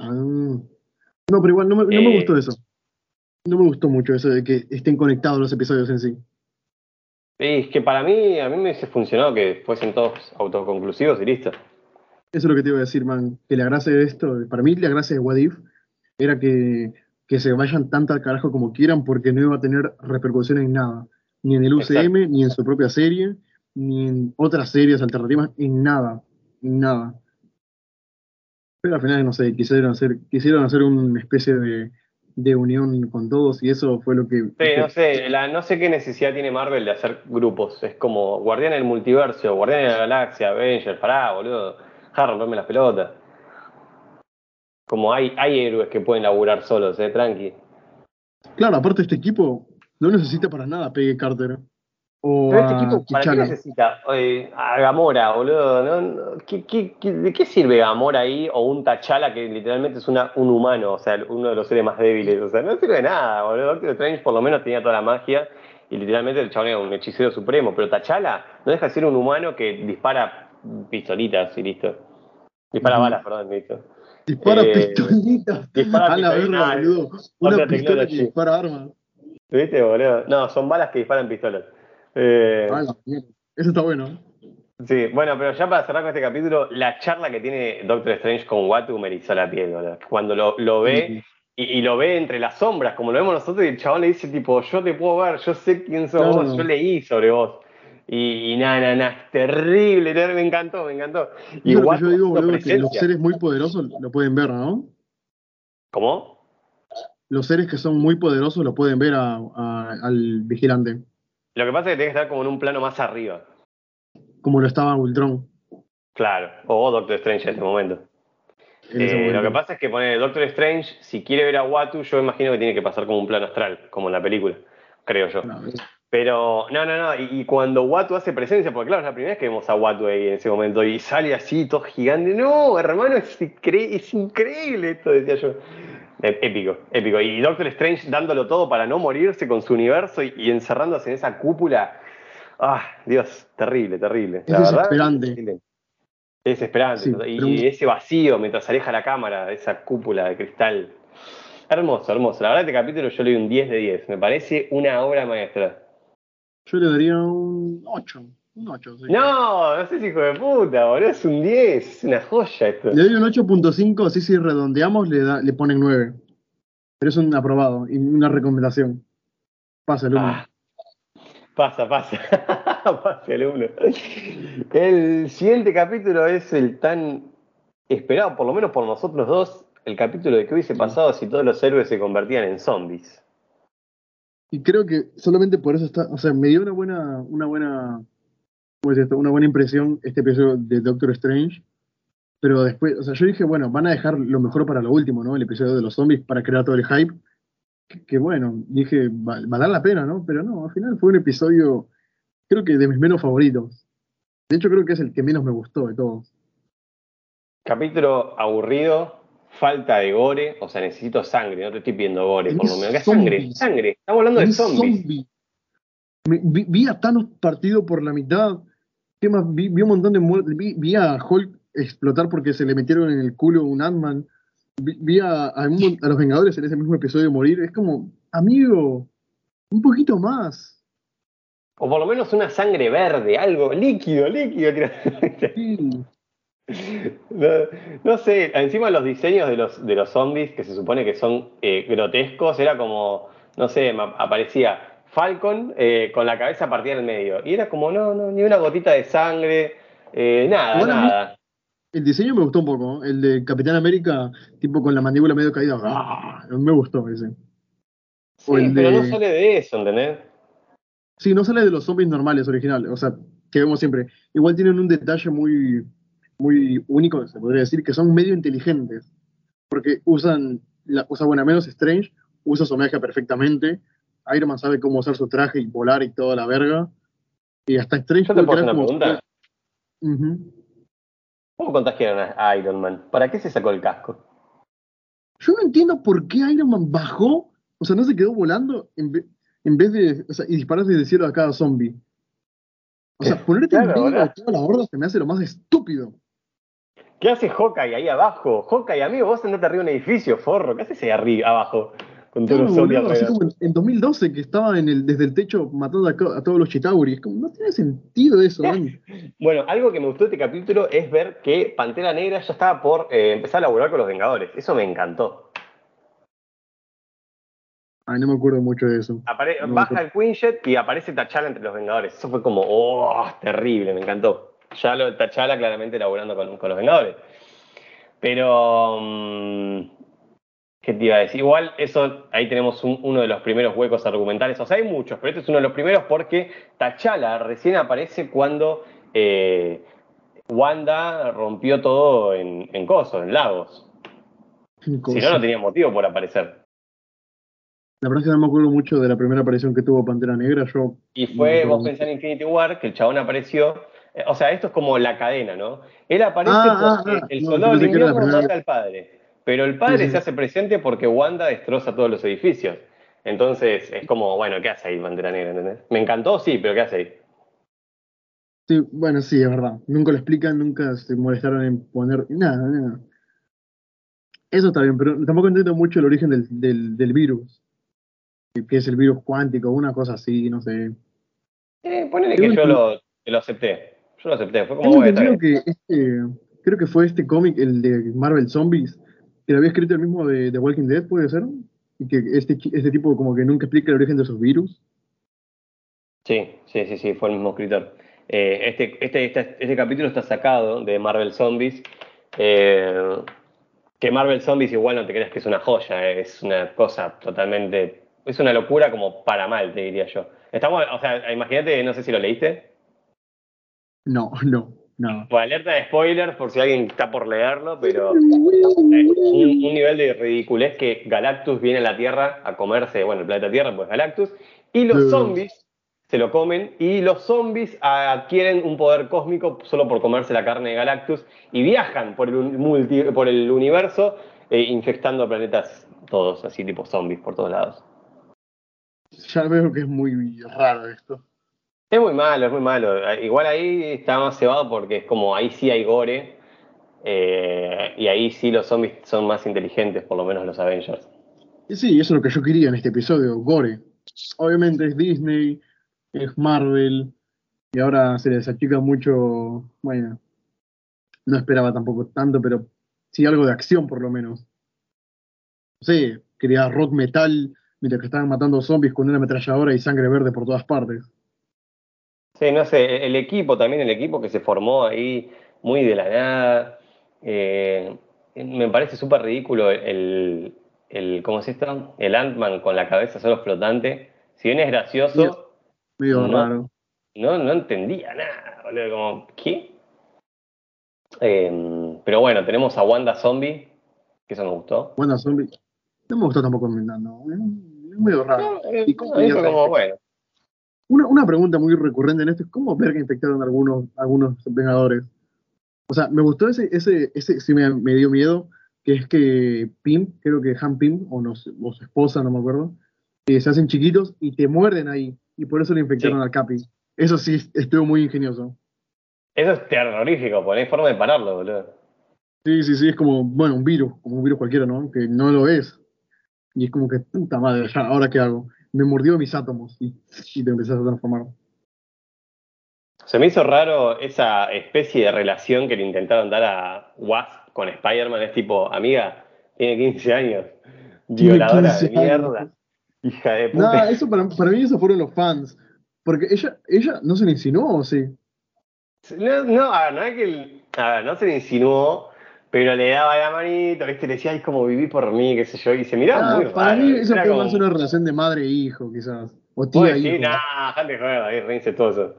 Ah. No, pero igual no me, no me Eh. gustó eso. No me gustó mucho eso de que estén conectados los episodios en sí. Y es que para mí, a mí me hubiese funcionado que fuesen todos autoconclusivos y listo. Eso es lo que te iba a decir, man. Que la gracia de esto, para mí la gracia de What If era que, que se vayan tanto al carajo como quieran porque no iba a tener repercusión en nada. Ni en el UCM, Exacto. ni en su propia serie, ni en otras series alternativas, en nada. En nada. Pero al final, no sé, quisieron hacer, quisieron hacer una especie de, de unión con todos y eso fue lo que... Sí, no sé, la- no sé qué necesidad tiene Marvel de hacer grupos. Es como Guardián del Multiverso, Guardián de la Galaxia, Avengers, pará, boludo. De romperme las pelotas. Como hay, hay héroes que pueden laburar solos, eh, tranqui. Claro, aparte este equipo no necesita para nada Pegue Carter. O Pero este equipo, ¿para qué necesita eh, a Gamora, boludo? ¿no? ¿qué- qué- qué- de qué sirve Gamora ahí o un T'Challa que literalmente es una, un humano, o sea, uno de los seres más débiles? O sea, no sirve de nada, boludo. Doctor Strange por lo menos tenía toda la magia y literalmente el chabón era un hechicero supremo, pero T'Challa no deja de ser un humano que dispara pistolitas y listo. Dispara balas, perdón, listo. Dispara Eh, pistolitas. dispara a la pistolitas, verga, boludo. Una otra pistola que tecnología. dispara armas. ¿Viste, boludo? No, son balas que disparan pistolas. Eh, Ah. Eso está bueno. Sí, bueno, pero ya para cerrar con este capítulo, la charla que tiene Doctor Strange con Watu me erizó la piel. Cuando lo, lo ve y, y lo ve entre las sombras, como lo vemos nosotros, y el chabón le dice, tipo, yo te puedo ver, yo sé quién sos vos, yo leí sobre vos. Y, y nada, nada, es terrible, ter- me encantó, me encantó. Y es que Watu yo digo, boludo, que los seres muy poderosos lo pueden ver, ¿no? ¿Cómo? Los seres que son muy poderosos lo pueden ver a- a- al vigilante, Lo que pasa es que tiene que estar como en un plano más arriba. como lo estaba Ultron. Claro, o Doctor Strange en este momento. en Eh, momento. lo que pasa es que pone Doctor Strange, si quiere ver a Watu, yo imagino que tiene que pasar como un plano astral, como en la película, creo yo. No, Pero, no, no, no, y, y cuando Watu hace presencia, porque claro, es la primera vez que vemos a Watu ahí en ese momento, y sale así, todo gigante, no, hermano, es, incre- es increíble esto, decía yo. Eh, Épico, épico. Y Doctor Strange dándolo todo para no morirse con su universo y, y encerrándose en esa cúpula. Ah, Dios, terrible, terrible. Es desesperante. terrible. Es desesperante. Sí, y, pero- y ese vacío mientras aleja la cámara, esa cúpula de cristal. Hermoso, hermoso. La verdad, este capítulo yo le doy un 10 de 10. Me parece una obra maestra. Yo le daría un 8. Un 8, sí. No, no sé si hijo de puta, boludo. Es un 10. Es una joya esto. Le doy un 8.5, así si redondeamos le, da, le ponen 9. Pero es un aprobado y una recomendación. Pasa el uno. Ah, pasa, pasa. pasa el uno. El siguiente capítulo es el tan esperado, por lo menos por nosotros dos, el capítulo de qué hubiese pasado si todos los héroes se convertían en zombies. Y creo que solamente por eso está, o sea, me dio una buena, una buena, Una buena impresión este episodio de Doctor Strange. Pero después, o sea, yo dije, bueno, van a dejar lo mejor para lo último, ¿no? El episodio de los zombies para crear todo el hype. Que, que bueno, dije, va, va a dar la pena, ¿no? Pero no, al final fue un episodio, creo que de mis menos favoritos. De hecho, creo que es el que menos me gustó de todos. Capítulo aburrido, falta de gore, o sea, necesito sangre, no te estoy pidiendo gore, por lo menos. ¿Qué sangre? Sangre, estamos hablando de zombies. zombie. Me- vi, vi a Thanos partido por la mitad. ¿Qué más? Vi, vi un montón de muertes. Vi, vi a Hulk explotar porque se le metieron en el culo un Ant-Man. Vi, vi a, a un a los Vengadores en ese mismo episodio morir. Es como, amigo, un poquito más. O por lo menos una sangre verde, algo líquido, líquido. Sí. No, no sé, encima los diseños de los, de los zombies, que se supone que son eh, grotescos, era como, no sé, aparecía Falcon eh, con la cabeza partida en el medio. Y era como, no, no, ni una gotita de sangre, eh, nada, nada. El diseño me gustó un poco. El de Capitán América, tipo con la mandíbula medio caída. ¡Ah! Me gustó ese. Sí, o el pero de- no sale de eso, ¿entendés? Sí, no sale de los zombies normales, originales, o sea, que vemos siempre. Igual tienen un detalle muy, muy único, se podría decir, que son medio inteligentes. Porque usan, la, o sea, bueno, menos Strange, usa su perfectamente. Iron Man sabe cómo usar su traje y volar y toda la verga. Y hasta Strange Yo te puedo hacer una pregunta. ¿Cómo contagiaron a Iron Man? ¿Para qué se sacó el casco? Yo no entiendo por qué Iron Man bajó, o sea, no se quedó volando en, ve- en vez de, o sea, y disparar desde el cielo a cada zombie. O sea, ponerte Claro, en medio de toda la horda se me hace lo más estúpido. ¿Qué hace Hawkeye ahí abajo? Hawkeye, amigo, vos andate arriba de un edificio, forro. ¿Qué haces ahí arriba, abajo? Con todos Claro, los zombies boludo, así alrededor. como en, en 2012 que estaba en el, desde el techo matando a, todos los Chitauri. Es como, no tiene sentido eso, man. Bueno, algo que me gustó de este capítulo es ver que Pantera Negra ya estaba por eh, empezar a laburar con los Vengadores. Eso me encantó. Ay, no me acuerdo mucho de eso. Apare- No, baja el Quinjet y aparece T'Challa entre los Vengadores. Eso fue como, oh, terrible, me encantó. Ya lo T'Challa claramente laburando con, con los Vengadores. Pero, mm, ¿qué te iba a decir? Igual, eso, ahí tenemos un- uno de los primeros huecos argumentales. O sea, hay muchos, pero este es uno de los primeros porque T'Challa recién aparece cuando eh, Wanda rompió todo en, en Coso, en Lagos. Si no, no tenía motivo por aparecer. La verdad es que no me acuerdo mucho de la primera aparición que tuvo Pantera Negra. Yo Y no fue, acuerdo vos pensás en Infinity War, que el chabón apareció. eh, O sea, esto es como la cadena, ¿no? Él aparece Ah, ah, porque ah, el no, soldado yo del invierno mata al padre. Pero el padre Sí, sí, se hace presente porque Wanda destroza todos los edificios. Entonces, es como, bueno, ¿qué hace ahí Pantera Negra? ¿entendés? Me encantó, sí, pero ¿qué hace ahí? Sí, bueno, sí, es verdad. Nunca lo explican, nunca se molestaron en poner nada, nada. Eso está bien, pero tampoco entiendo mucho el origen del, del, del virus. Que es el virus cuántico, una cosa así, no sé. Eh, ponele que yo lo, que lo acepté. Yo lo acepté. Fue como, bien. que este, creo que fue este cómic, el de Marvel Zombies, que lo había escrito el mismo de, de Walking Dead, puede ser. Y que este, este tipo como que nunca explica el origen de esos virus. Sí, sí, sí, sí, fue el mismo escritor. Eh, este, este, este, este capítulo está sacado de Marvel Zombies. eh, que Marvel Zombies igual no te creas que es una joya, eh, es una cosa totalmente. Es una locura como para mal, te diría yo. Estamos, o sea, imagínate, no sé si lo leíste. No, no, no. Pues alerta de spoilers por si alguien está por leerlo, pero eh, un, un nivel de ridiculez que Galactus viene a la Tierra a comerse, bueno, el planeta Tierra, pues Galactus, y los zombies se lo comen, y los zombies adquieren un poder cósmico solo por comerse la carne de Galactus, y viajan por el, multi- por el universo eh, infectando planetas todos, así tipo zombies por todos lados. Ya veo que es muy raro esto. Es muy malo, es muy malo. Igual ahí está más cebado porque es como ahí sí hay gore. eh, y ahí sí los zombies son más inteligentes, por lo menos los Avengers. Sí, eso es lo que yo quería en este episodio, Gore. Obviamente es Disney, es Marvel, y ahora se les achica mucho, bueno, no esperaba tampoco tanto, pero sí algo de acción por lo menos. No sé, quería rock metal mientras que estaban matando zombies con una ametralladora y sangre verde por todas partes. Sí, no sé, el equipo también, el equipo que se formó ahí muy de la nada. eh, me parece súper ridículo el, el, ¿cómo es esto? El Ant-Man con la cabeza solo flotante. Si bien es gracioso, Medio No. raro. no, no entendía nada, boludo, como, ¿qué? Eh, pero bueno, tenemos a Wanda Zombie, que eso me gustó. Bueno, zombie. No me gustó tampoco no, es medio raro. No, eh, ¿Y ser? como, bueno. Una, una pregunta muy recurrente en esto es cómo ver que infectaron algunos, algunos Vengadores. O sea, me gustó ese, ese, ese sí me, me dio miedo, que es que Pym, creo que Han Pym, o, no o su esposa, no me acuerdo, eh, se hacen chiquitos y te muerden ahí, y por eso le infectaron Sí. al Capi. Eso sí estuvo muy ingenioso. Eso es terrorífico, porque no hay forma de pararlo, boludo. Sí, sí, sí, es como, bueno, un virus, como un virus cualquiera, ¿no? Que no lo es. Y es como que, puta madre, ya, ¿ahora qué hago? Me mordió mis átomos y, y te empezás a transformar. Se me hizo raro esa especie de relación que le intentaron dar a Wasp con Spider-Man. Es tipo, amiga, tiene 15 años, violadora 15 de mierda, años. hija de No, puta. eso para, para mí eso fueron los fans. Porque ella, ella no se le insinuó, ¿o sí? No, no, a ver, no es que el- a ver, no se le insinuó, pero le daba la manito, ¿viste? Le decía, ay, como viví por mí, qué sé yo, y se miraba Ah, muy para raro. mí eso fue como- más una relación de madre e hijo, quizás. O tía decís, hijo. nah, de joder, ahí re incestuoso.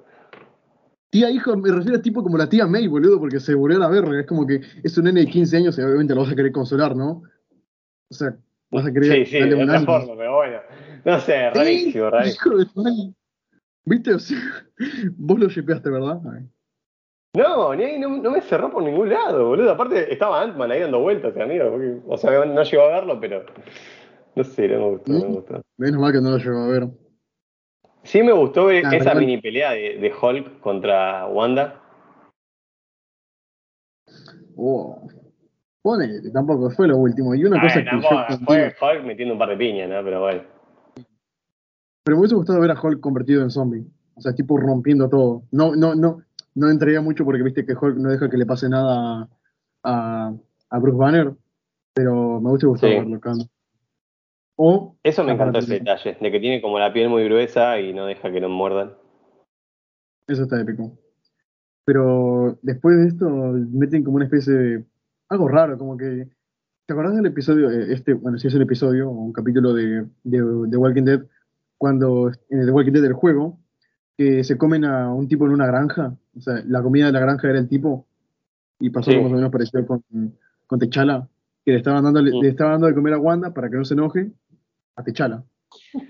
Tía hijo me refiero a tipo como la tía May, boludo, porque se volvió a la verga. Es como que es un nene de 15 años y obviamente lo vas a querer consolar, ¿no? O sea, vas a querer Sí, sí, darle de un otra forma, pero bueno. No sé, rarísimo, rarísimo. Hijo de. ¿Viste? O sea, vos lo shipeaste, ¿verdad? Ay. No, ni ahí no, no me cerró por ningún lado, boludo. Aparte, estaba Ant-Man ahí dando vueltas, amigo. porque- o sea, no llegó a verlo, pero. No sé, no me gustó, no me gustó. Menos mal que no lo llegó a ver. Sí me gustó ver Ah, esa mini pelea de, de Hulk contra Wanda. Ponele, tampoco fue lo último. Y una A cosa ver, que yo fue Hulk metiendo un par de piñas, ¿no? Pero bueno. Pero me hubiese gustado ver a Hulk convertido en zombie. O sea, tipo rompiendo todo. No, no, no, no entraría mucho porque viste que Hulk no deja que le pase nada a, a Bruce Banner. Pero me hubiese gustado Sí. verlo. O Eso me encantó ese detalle, de que tiene como la piel muy gruesa y no deja que lo muerdan. eso está épico. Pero después de esto meten como una especie de. algo raro, como que. ¿Te acordás del episodio? eh, Este, bueno, si es el episodio o un capítulo de, de, de Walking Dead, cuando en The Walking Dead del juego, que se comen a un tipo en una granja, o sea, la comida de la granja era el tipo, y pasó Sí. más o menos parecido con, con Techala, que le estaban, dando, Mm. le estaban dando de comer a Wanda para que no se enoje, a Techala.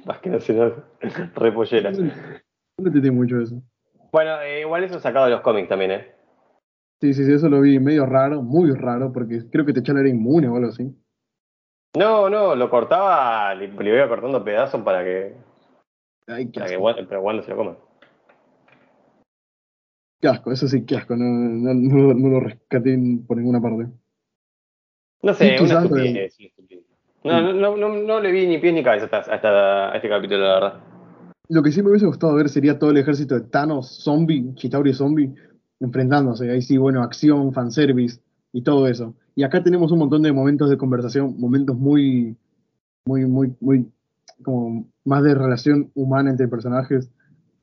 Más que no se nos repollera. No entendí mucho eso. Bueno, eh, igual eso sacado de los cómics también, ¿eh? Sí, sí, sí, eso lo vi medio raro, muy raro, porque creo que T'Challa era inmune o algo así. No, no, lo cortaba, le, le iba cortando pedazos para que, Ay, para que. Wanda- pero Wanda se lo coma. Qué asco, eso sí, qué asco, no, no, no, no lo rescaté por ninguna parte. No sé, Sí, una quizás, estupidez. No, no, no, no, no le vi ni pies ni cabeza hasta, hasta este capítulo, la verdad. Lo que sí me hubiese gustado ver sería todo el ejército de Thanos, zombie, Chitauri zombie, enfrentándose. Ahí sí, bueno, acción, fanservice y todo eso. Y acá tenemos un montón de momentos de conversación, momentos muy, muy, muy, muy, como más de relación humana entre personajes,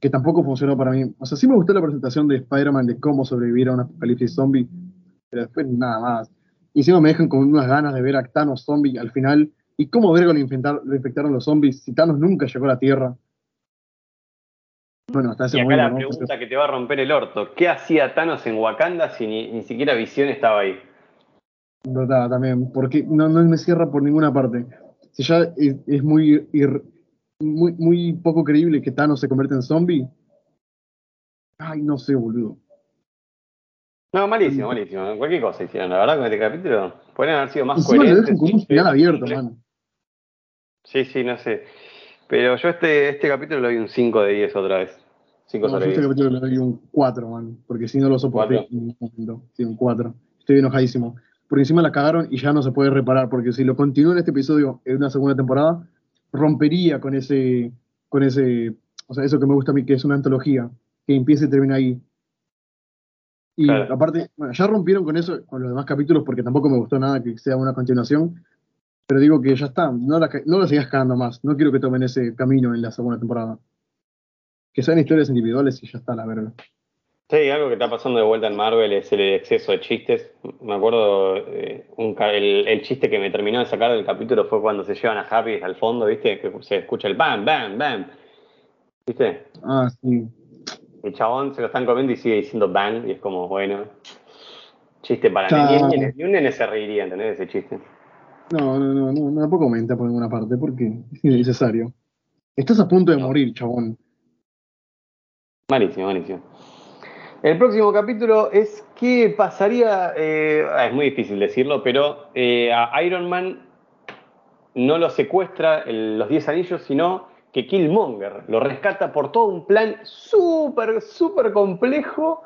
que tampoco funcionó para mí. O sea, sí me gustó la presentación de Spider-Man de cómo sobrevivir a un apocalipsis zombie, pero después nada más. Y encima me dejan con unas ganas de ver a Thanos zombie al final. ¿Y cómo verga lo, lo infectaron los zombies si Thanos nunca llegó a la Tierra? Bueno, hasta ese Y acá momento, la ¿no? pregunta que te va a romper el orto. ¿Qué hacía Thanos en Wakanda si ni, ni siquiera Visión estaba ahí? verdad también, porque no, no me cierra por ninguna parte. Si ya es, es muy, ir- muy, muy poco creíble que Thanos se convierta en zombie. Ay, no sé, boludo. No, malísimo, malísimo. Cualquier cosa hicieron. La verdad, con este capítulo podrían haber sido más Encima lo coherentes. dejan con un final abierto, sí. man. Sí, sí, no sé. Pero yo este, este capítulo le doy un 5 de 10 otra vez. 5 No, yo sobre este 10. capítulo le doy un 4, man. Porque si no lo soporté en ningún momento. Sí, un 4. Estoy enojadísimo. Porque encima la cagaron y ya no se puede reparar. Porque si lo continúa en este episodio en una segunda temporada, rompería con ese, con ese, o sea, eso que me gusta a mí, que es una antología, que empieza y termina ahí. Y Claro. aparte, bueno, ya rompieron con eso, con los demás capítulos, porque tampoco me gustó nada que sea una continuación. Pero digo que ya está, no la, no la sigas cagando más. No quiero que tomen ese camino en la segunda temporada. Que sean historias individuales y ya está, la verdad. Sí, algo que está pasando de vuelta en Marvel es el exceso de chistes. Me acuerdo, eh, un el, el chiste que me terminó de sacar del capítulo fue cuando se llevan a Happy al fondo, ¿viste? Que se escucha el bam, bam, bam. ¿Viste? Ah, sí. El chabón se lo están comiendo y sigue diciendo bang, y es como, bueno. Chiste para un nene, ni un nene se reiría, ¿entendés? Ese chiste. No, no, no, no, no tampoco aumenta por ninguna parte, porque es innecesario. Estás a punto de No. morir, chabón. Malísimo, malísimo. El próximo capítulo es qué pasaría, eh, es muy difícil decirlo, pero eh, a Iron Man no lo secuestra el- los 10 anillos, sino que Killmonger lo rescata por todo un plan súper, súper complejo,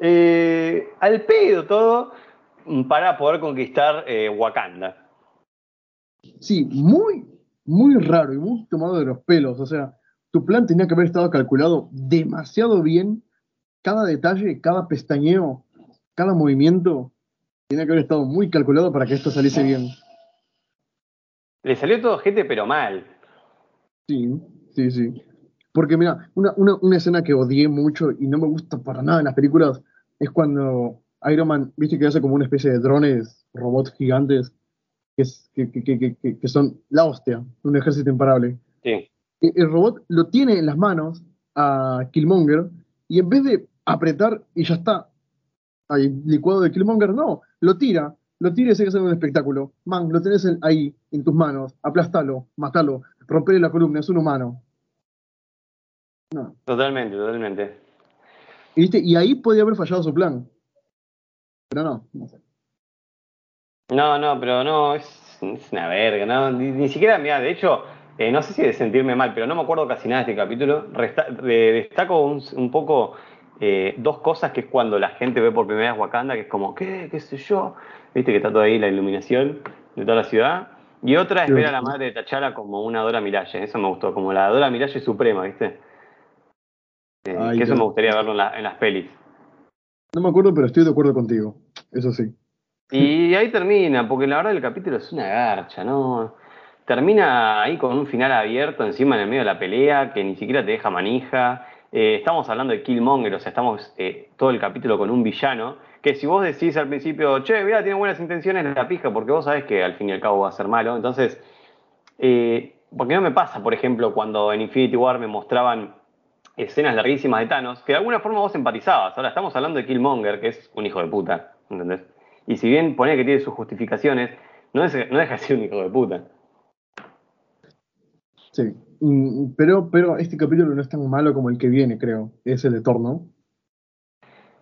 eh, al pedo todo, para poder conquistar Wakanda. Sí, muy, muy raro y muy tomado de los pelos. O sea, tu plan tenía que haber estado calculado demasiado bien. Cada detalle, cada pestañeo, cada movimiento tenía que haber estado muy calculado para que esto saliese bien. Le salió todo gente, pero mal. Sí, sí, sí. Porque mira, una, una, una escena que odié mucho y no me gusta para nada en las películas es cuando Iron Man, viste que hace como una especie de drones, robots gigantes, que, es- que, que, que, son la hostia, un ejército imparable. Sí. El robot lo tiene en las manos a Killmonger y en vez de apretar y ya está, ahí licuado de Killmonger, no, lo tira, lo tira y se hace un espectáculo. Man, lo tenés en- ahí, en tus manos, aplastalo, matalo, rompele la columna, es un humano. No. Totalmente, totalmente. Y, ¿viste? y ahí podía haber fallado su plan. Pero no, no sé. No, no, pero no, es, es una verga, ¿no? Ni, ni siquiera, mira, de hecho, eh, no sé si de sentirme mal, pero no me acuerdo casi nada de este capítulo. Resta- de- destaco un, un poco eh, dos cosas, que es cuando la gente ve por primera vez Wakanda, que es como, ¿qué? ¿Qué sé yo? Viste que está toda ahí la iluminación de toda la ciudad. Y otra es ver a la madre de T'Challa como una Dora Milaje, eso me gustó, como la Dora Milaje suprema, ¿viste? Eh, Ay, que eso me gustaría verlo en, la- en las pelis. No me acuerdo, pero estoy de acuerdo contigo. Eso sí. Y ahí termina, porque la verdad el capítulo es una garcha, ¿no? Termina ahí con un final abierto encima en el medio de la pelea, que ni siquiera te deja manija. Eh, estamos hablando de Killmonger, o sea, estamos eh, todo el capítulo con un villano, que si vos decís al principio, che, mira, tiene buenas intenciones, la pija, porque vos sabés que al fin y al cabo va a ser malo. Entonces, eh, porque no me pasa, por ejemplo, cuando en Infinity War me mostraban escenas larguísimas de Thanos, que de alguna forma vos empatizabas. Ahora estamos hablando de Killmonger, que es un hijo de puta, ¿entendés? Y si bien pone que tiene sus justificaciones, no, es- no deja de ser un hijo de puta. Sí. Mm, Pero, pero este capítulo no es tan malo como el que viene, creo. Es el de Thor, ¿no?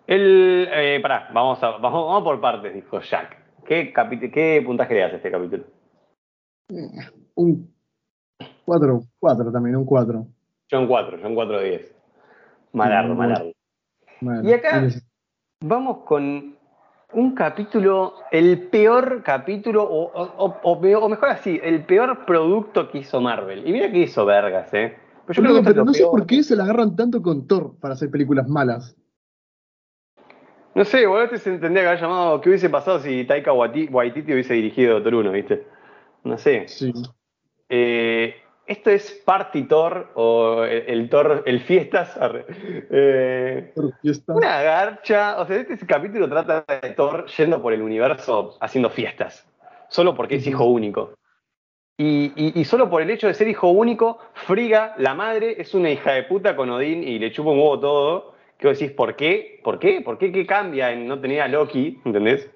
El, eh, pará, vamos, a, vamos, vamos por partes, dijo Jack. ¿Qué, ¿Qué puntaje le das a este capítulo? Un 4, 4 también, un 4. Yo un 4, yo un 4 de 10. Malardo, Mm, malardo. Y acá- Vamos con un capítulo, el peor capítulo, o, o- o- peor- o mejor así, el peor producto que hizo Marvel. Y mira que hizo vergas, ¿eh? Pero yo creo que esto es pero lo no sé peor. por qué se la agarran tanto con Thor para hacer películas malas. No sé, boludo, este se tendría que haber llamado, ¿qué hubiese pasado si Taika Waiti- Waititi hubiese dirigido Doctor 1, viste? No sé. Sí. Eh, esto es Party Thor, o el, el Thor, el Fiestas. Eh, Thor fiesta. Una garcha, o sea, este capítulo trata de Thor yendo por el universo haciendo fiestas, solo porque es hijo único. Y, y- y solo por el hecho de ser hijo único, Friga, la madre, es una hija de puta con Odín y le chupa un huevo todo. Que vos decís, ¿por qué? ¿Por qué? ¿Por qué? ¿Qué cambia en no tener a Loki? ¿Entendés?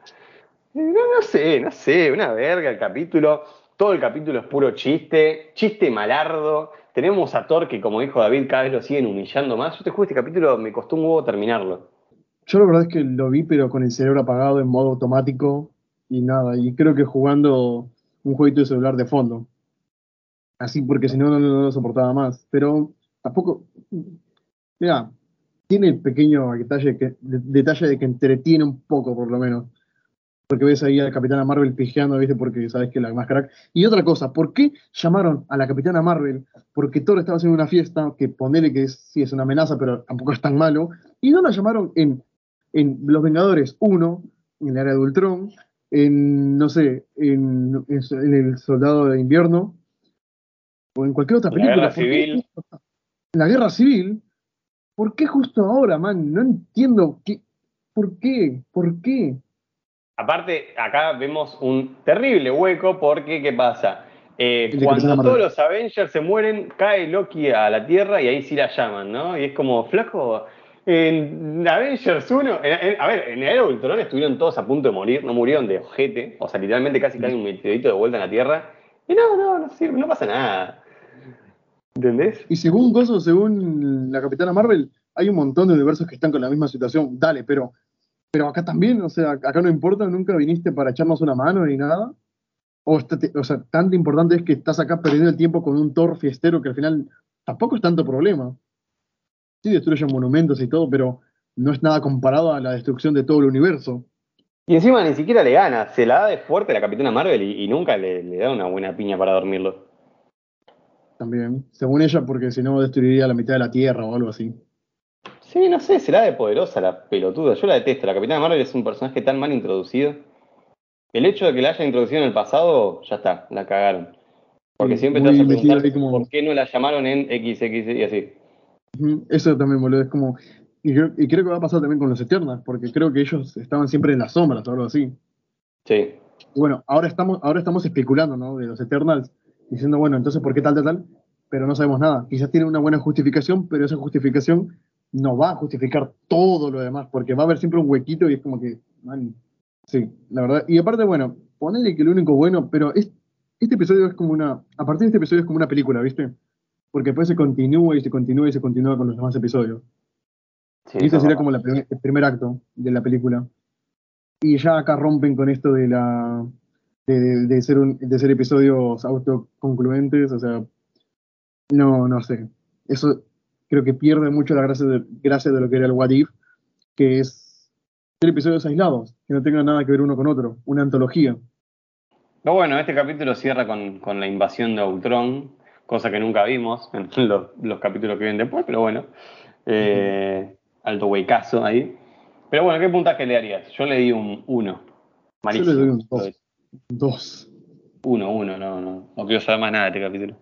No, no sé, no sé, una verga el capítulo. Todo el capítulo es puro chiste, chiste malardo. Tenemos a Thor que, como dijo David, cada vez lo siguen humillando más. Yo te juro, este capítulo me costó un huevo terminarlo. Yo la verdad es que lo vi, pero con el cerebro apagado en modo automático y nada. Y creo que jugando un jueguito de celular de fondo. Así, porque si no, no, no lo soportaba más. Pero tampoco. Mira, tiene el pequeño detalle, que, de- detalle de que entretiene un poco, por lo menos. Porque ves ahí a la Capitana Marvel pijeando, ¿viste? Porque sabes que la más crack. Y otra cosa, ¿por qué llamaron a la Capitana Marvel? Porque Thor estaba haciendo una fiesta, que ponele que es, sí es una amenaza, pero tampoco es tan malo. Y no la llamaron en, en Los Vengadores 1, en el área de Ultron, en, no sé, en, en- en El Soldado de Invierno, o en cualquier otra La película. Guerra ¿Por qué Civil. la Guerra Civil. ¿Por qué justo ahora, man? No entiendo. Qué, ¿Por qué? ¿Por qué? Aparte, acá vemos un terrible hueco porque, ¿qué pasa? Eh, cuando todos Marvel. los Avengers se mueren, cae Loki a la Tierra y ahí sí la llaman, ¿no? Y es como, flaco, en Avengers 1, en- en- a ver, en el Ultron estuvieron todos a punto de morir, no murieron de ojete, o sea, literalmente casi cae un meteorito de vuelta en la Tierra, y no, no, no sirve, no pasa nada. ¿Entendés? Y según Gozo, según la Capitana Marvel, hay un montón de universos que están con la misma situación. Dale, pero, pero acá también, o sea, acá no importa, nunca viniste para echarnos una mano ni nada. O, está- o sea, tanto importante es que estás acá perdiendo el tiempo con un Thor fiestero que al final tampoco es tanto problema. Sí, destruyen monumentos y todo, pero no es nada comparado a la destrucción de todo el universo. Y encima ni siquiera le gana, se la da de fuerte la Capitana Marvel y, y nunca le, le da una buena piña para dormirlo. También, según ella, porque si no destruiría la mitad de la Tierra o algo así. Sí, no sé, será de poderosa la pelotuda. Yo la detesto. La Capitana Marvel es un personaje tan mal introducido. El hecho de que la hayan introducido en el pasado, ya está, la cagaron. Porque Sí, siempre te vas a preguntar como- por qué no la llamaron en XX y así. Eso también, boludo, es como. Y creo, y creo que va a pasar también con los Eternals, porque creo que ellos estaban siempre en las sombras o algo así. Sí. Y bueno, ahora estamos, ahora estamos especulando, ¿no? De los Eternals, diciendo, bueno, entonces, ¿por qué tal, tal, tal? Pero no sabemos nada. Quizás tiene una buena justificación, pero esa justificación no va a justificar todo lo demás, porque va a haber siempre un huequito y es como que, man, sí, la verdad. Y aparte, bueno, ponele que lo único bueno, pero es- este episodio es como una, a partir de este episodio es como una película, ¿viste? Porque después se continúa y se continúa y se continúa con los demás episodios. sí y este eso sería como la el primer acto de la película. Y ya acá rompen con esto de la de, de- de ser un, de ser episodios autoconcluentes, o sea, no, no sé. Eso creo que pierde mucho la gracia de, gracia de lo que era el What If, que es ser episodios aislados, que no tengan nada que ver uno con otro, una antología. Pero bueno, este capítulo cierra con, con la invasión de Ultron, cosa que nunca vimos en los, los capítulos que vienen después, pero bueno. Eh, Alto huecazo ahí. Pero bueno, ¿qué puntaje le darías? Yo le di un 1. Yo le doy un dos. Dos. Uno, uno, no, no. No quiero saber más nada de este capítulo.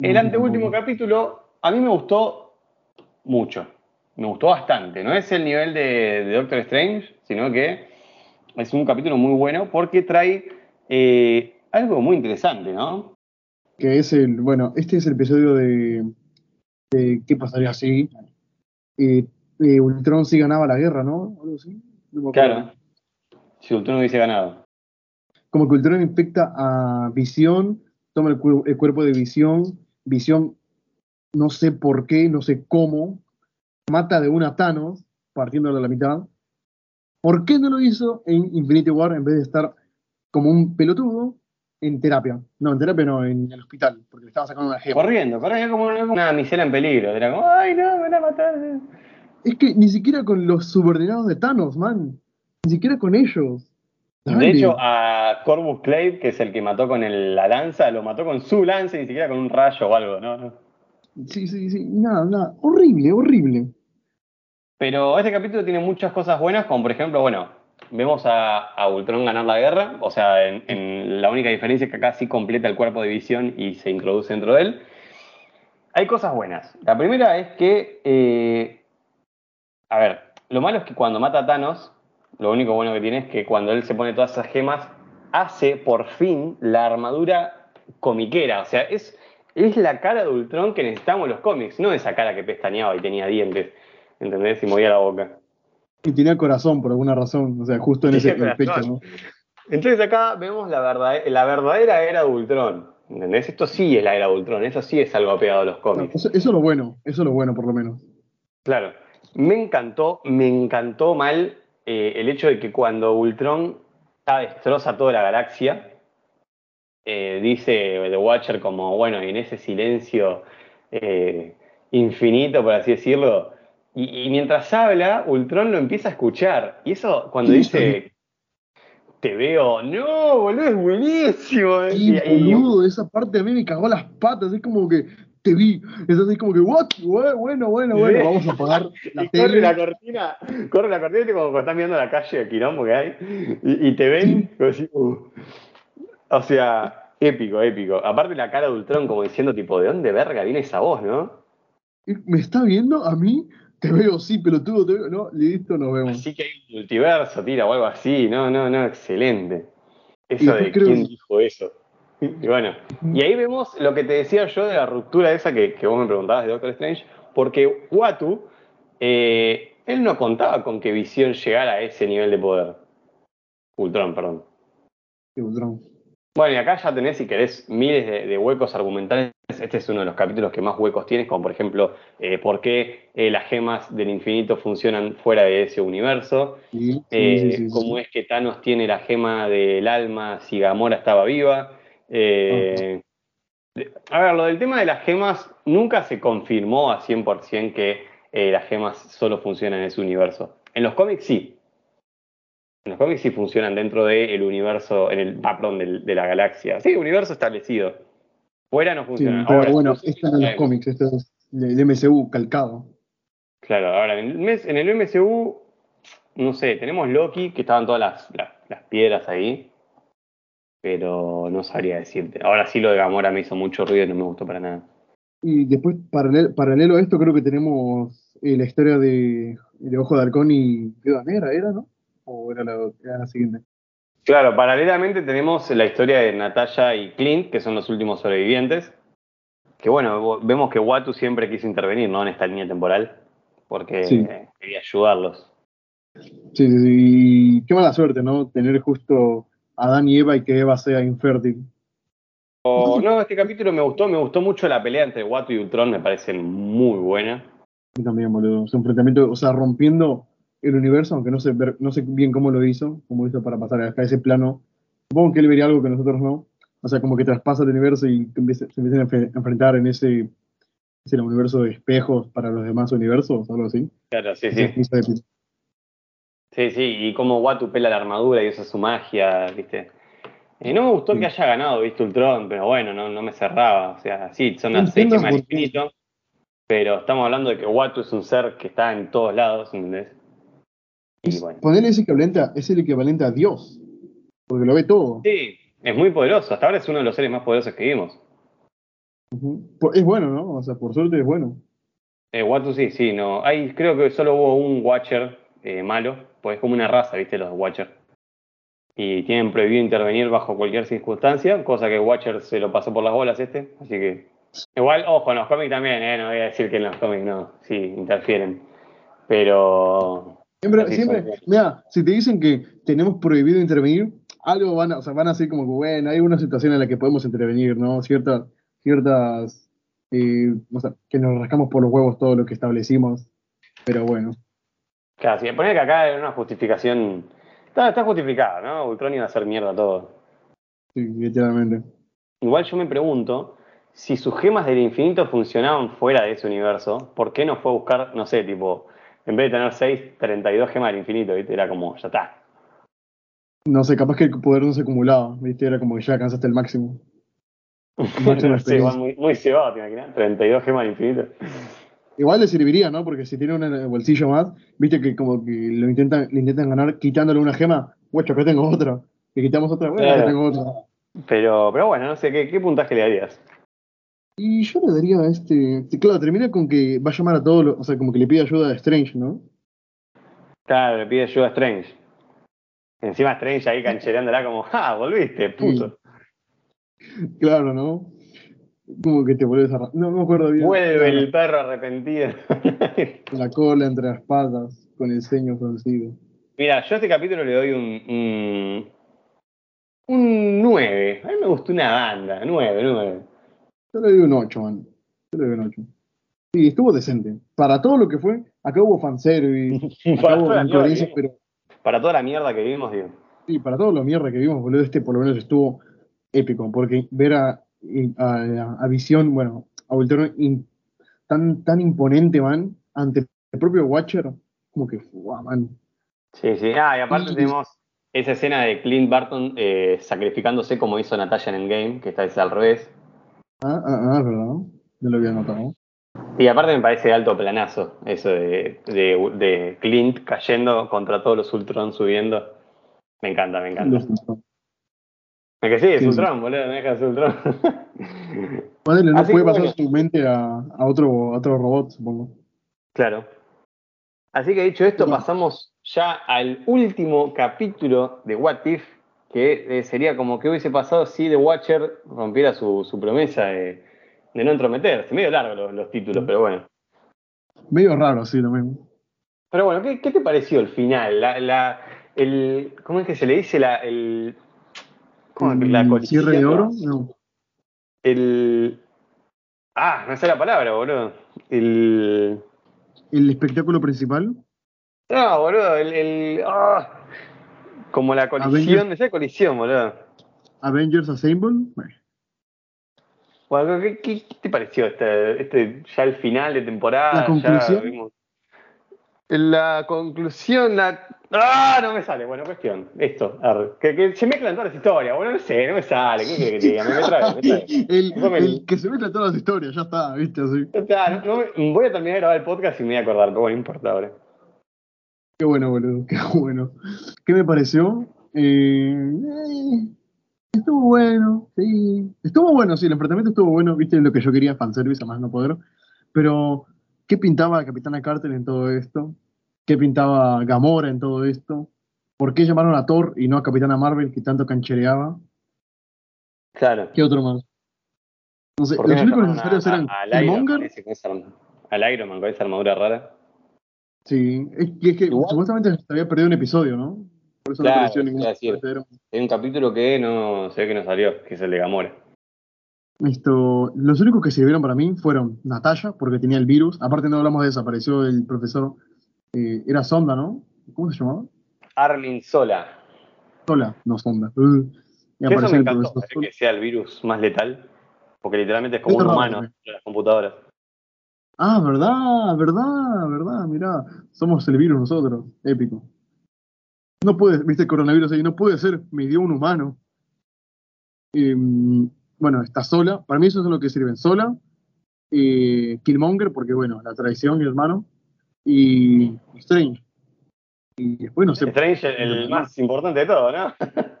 No, El anteúltimo capítulo, a mí me gustó mucho. Me gustó bastante. No es el nivel de, de Doctor Strange, sino que es un capítulo muy bueno porque trae eh, algo muy interesante, ¿no? que es el, bueno, este es el episodio de, de ¿qué pasaría si eh, eh, Ultron sí ganaba la guerra, ¿no? Algo así. No. Claro. Si Ultron hubiese ganado. Como que Ultron infecta a Visión, toma el, cu- el cuerpo de Visión Visión, no sé por qué, no sé cómo, mata de una Thanos, partiéndolo a la mitad. ¿Por qué no lo hizo en Infinity War en vez de estar como un pelotudo en terapia? No, en terapia no, en el hospital, porque le estaba sacando una gema. Corriendo, corriendo como una, una misera en peligro. Era como, ay, no, me van a matar. Es que ni siquiera con los subordinados de Thanos, man. Ni siquiera con ellos. De hecho, a Corvus Clave, que es el que mató con el- la lanza, lo mató con su lanza y ni siquiera con un rayo o algo, ¿no? Sí, sí, sí. Nada, nada. Horrible, horrible. Pero este capítulo tiene muchas cosas buenas, como por ejemplo, bueno, vemos a, a Ultron ganar la guerra, o sea, en, en la única diferencia es que acá sí completa el cuerpo de visión y se introduce dentro de él. Hay cosas buenas. La primera es que, eh, a ver, lo malo es que cuando mata a Thanos, lo único bueno que tiene es que cuando él se pone todas esas gemas, hace por fin la armadura comiquera, o sea, es, es la cara de Ultron que necesitamos en los cómics, no esa cara que pestañeaba y tenía dientes. ¿entendés? Y movía la boca. Y tenía corazón por alguna razón. O sea, justo en ese Tenía corazón. ¿no? Entonces acá vemos la, verdad, la verdadera era de Ultron. ¿Entendés? Esto sí es la era de Ultron, eso sí es algo apegado a los No, cómics. eso, eso es lo bueno, eso es lo bueno por lo menos. Claro. Me encantó, me encantó mal eh, el hecho de que cuando Ultron ya destroza toda la galaxia, eh, dice The Watcher como, bueno, en ese silencio eh, infinito, por así decirlo, y, y mientras habla, Ultron lo empieza a escuchar. Y eso, cuando Sí, dice, te veo, no, boludo, es buenísimo. Y, boludo, esa parte a mí me cagó las patas, es como que te vi, es así como que, what, Bueno, bueno, bueno, vamos a apagar la y corre tele. la cortina, corre la cortina, como cuando están viendo la calle de quilombo que hay, y, y te ven, como así, uh. O sea, épico, épico. Aparte la cara de Ultron como diciendo, tipo, ¿de dónde verga viene esa voz, no? ¿Me está viendo a mí? Te veo, sí, pelotudo, te veo. No, listo, nos vemos. Así que hay un multiverso, tira o algo así, no, no, no, excelente. Eso de creo- quién dijo eso. Y bueno, y ahí vemos lo que te decía yo de la ruptura esa que, que vos me preguntabas de Doctor Strange, porque Watu, eh, él no contaba con que Visión llegara a ese nivel de poder. Ultron, perdón. Sí, Ultron. Bueno, y acá ya tenés, si querés, miles de, de huecos argumentales. Este es uno de los capítulos que más huecos tienes, como por ejemplo, eh, por qué eh, las gemas del infinito funcionan fuera de ese universo. Sí, Eh, sí, sí, sí. cómo es que Thanos tiene la gema del alma si Gamora estaba viva. A ver, lo del tema de las gemas nunca se confirmó a 100% que las gemas solo funcionan en ese universo. En los cómics sí. En los cómics sí funcionan dentro del universo, en el, ah, del- de la galaxia. Sí, universo establecido. Fuera no Sí, pero Ahora, bueno, incluso esto no es los cómics, esto es el MCU calcado. Claro, ahora en el, mes- en el MCU, no sé, tenemos Loki, que estaban todas las, las- las piedras ahí, pero no sabría decirte. Ahora sí lo de Gamora me hizo mucho ruido y no me gustó para nada. Y después, paralel- paralelo a esto, creo que tenemos eh, la historia de, de Ojo de Halcón y Viuda Negra, ¿era, no? ¿O era la, era la siguiente? Claro, paralelamente tenemos la historia de Natalia y Clint, que son los últimos sobrevivientes. Que bueno, vemos que Watu siempre quiso intervenir, ¿no? En esta línea temporal, porque Sí. eh, quería ayudarlos. Sí, sí, sí. Y qué mala suerte, ¿no? Tener justo a Adán y Eva y que Eva sea infértil. O- no, este capítulo me gustó, me gustó mucho la pelea entre Watu y Ultron, me parece muy buena. Mí también, boludo. Su enfrentamiento, o sea, rompiendo el universo, aunque no sé, no sé bien cómo lo hizo, cómo hizo para pasar hasta ese plano. Supongo que él vería algo que nosotros no. O sea, como que traspasa el universo y se empiezan a enfrentar en ese, ese universo de espejos para los demás universos, algo así. Claro, sí, sí. Sí, sí, y como Watu pela la armadura y usa su magia, ¿viste? Eh, no me gustó Sí. que haya ganado, ¿viste? Ultron, pero bueno, no, no me cerraba. O sea, sí, son las seis qué. infinito, pero estamos hablando de que Watu es un ser que está en todos lados, ¿entendés? Y bueno. Ponerle ese equivalente a, es el equivalente a Dios, porque lo ve todo. Sí, es muy poderoso. Hasta ahora es uno de los seres más poderosos que vimos. Es bueno, ¿no? O sea, por suerte es bueno. Eh, Watu sí, sí, no. Hay, creo que solo hubo un Watcher eh, malo, pues es como una raza, ¿viste? Los Watcher. Y tienen prohibido intervenir bajo cualquier circunstancia, cosa que Watcher se lo pasó por las bolas este, así que. Igual, ojo, en los cómics también, ¿eh? No voy a decir que en los cómics no, sí, interfieren. Pero. Siempre, siempre, mira, si te dicen que tenemos prohibido intervenir, algo van a, o sea, van a ser como que, bueno, hay una situación en la que podemos intervenir, ¿no? Ciertas, ciertas eh, o sea, que nos rascamos por los huevos todo lo que establecimos, pero bueno. Claro, si ponía que acá hay una justificación. Está, está justificada, ¿no? Ultron iba a hacer mierda todo. Sí, literalmente. Igual yo me pregunto, si sus gemas del infinito funcionaban fuera de ese universo, ¿por qué no fue a buscar, no sé, tipo, en vez de tener 6, 32 gemas del infinito, ¿viste? Era como, ya está. No sé, capaz que el poder no se acumulaba, ¿viste? Era como que ya alcanzaste el máximo. Máxima Sí, igual experiencia. muy, muy cebado, ¿te imaginas? 32 gemas del infinito. Igual le serviría, ¿no? Porque si tiene un el bolsillo más, viste que como que lo intentan, le intentan ganar quitándole una gema. Guacho, acá tengo otra. Le quitamos otra, bueno, acá Claro. tengo otra. Pero, pero bueno, no sé, ¿qué, qué puntaje le darías? Y yo le daría a este. Claro, termina con que va a llamar a todos los. O sea, como que le pide ayuda a Strange, ¿no? Claro, le pide ayuda a Strange. Encima Strange ahí canchereándola como, ¡ah, volviste, puto! Claro, ¿no? Como que te vuelves a. No me acuerdo bien. Vuelve el perro arrepentido. La cola entre las patas, con el ceño fruncido. Mira, yo a este capítulo le doy un, un, un 9. A mí me gustó una banda, 9, 9. Yo le doy un 8, man. Yo le doy un 8. Sí, estuvo decente. Para todo lo que fue, acá hubo fanservice, acá Para hubo toda, la mierda pero para toda la mierda que vimos, digo. sí, para todo lo mierda que vimos, boludo, este por lo menos estuvo épico, porque ver a, a, a Visión, bueno, a Ultron in- tan, tan imponente, man, ante el propio Watcher, como que, wow, man. Sí, sí. Ah, y aparte Y- tenemos esa escena de Clint Barton eh, sacrificándose como hizo Natalia en el game, que esta vez al revés. Ah, ah, ah, verdad, no lo había notado. Y aparte me parece de alto planazo eso de, de, de Clint cayendo contra todos los Ultron subiendo. Me encanta, me encanta. Es que sí, es Sí, sí. Ultron, boludo, no deja de ser Ultron. Ponele, no Así puede pasar bueno. su mente a, a otro, a otro robot, supongo. claro. Así que dicho esto, pasamos ya al último capítulo de What If, que eh, sería como que hubiese pasado si The Watcher rompiera su, su promesa de, de no entrometerse. Medio largo los, los títulos, pero bueno. Medio raro, sí, lo mismo. Pero bueno, ¿qué, qué te pareció el final? La, la, el, ¿Cómo es que se le dice? La, el, ¿cómo es que- la. ¿Cierre de oro? No. El. Ah, no sé la palabra, boludo. El. ¿El espectáculo principal? No, boludo, el. el- ah, como la colisión, decía colisión, boludo. Avengers Assemble? Bueno, ¿qué, qué- qué te pareció este, este ya el final de temporada? ¿La conclusión? Vimos- La conclusión, la. ¡Ah! No me sale. Bueno, cuestión. Esto. Que, que se mezclan todas las historias. Bueno, no sé, no me sale. ¿Qué querés que te diga? Me, me trae, me trae. el, que se mezcla todas las historias, ya está, viste, así. Ya está, no- no me- voy a terminar de grabar el podcast y me voy a acordar, pero bueno, no importa ahora. Qué bueno, boludo, qué bueno. ¿Qué me pareció? Eh, eh, estuvo bueno, sí. Estuvo bueno, sí, el enfrentamiento estuvo bueno, viste lo que yo quería, fanservice, a más no poder. Pero, ¿qué pintaba Capitana Carter en todo esto? ¿Qué pintaba Gamora en todo esto? ¿Por qué llamaron a Thor y no a Capitana Marvel que tanto canchereaba? Claro. ¿Qué otro más? No sé, ¿Por qué los únicos necesarios eran al Iron Man esa armadura rara. Sí, es que, es que Igual- supuestamente se había perdido un episodio, ¿no? Por eso Claro, no apareció ningún tercero. Hay un capítulo que no ve que no salió, que es el de Gamora. Esto, los únicos que sirvieron para mí fueron Natalia, porque tenía el virus. Aparte no hablamos de eso, apareció el profesor. eh, era Sonda, ¿no? ¿Cómo se llamaba? Armin Sola. Sola, no Sonda. Uh, y eso me encantó, eh, que sea el virus más letal. Porque literalmente es como un humano también. de las computadoras. Ah, verdad, verdad, verdad, mirá. Somos el virus nosotros. Épico. No puede, viste el coronavirus ahí, no puede ser, me dio un humano. Em, bueno, está sola. Para mí eso es lo que sirven. Sola, eh, Killmonger, porque bueno, la traición, mi hermano, y Strange. Y después no sé. Strange, el, el más importante de todo, ¿no?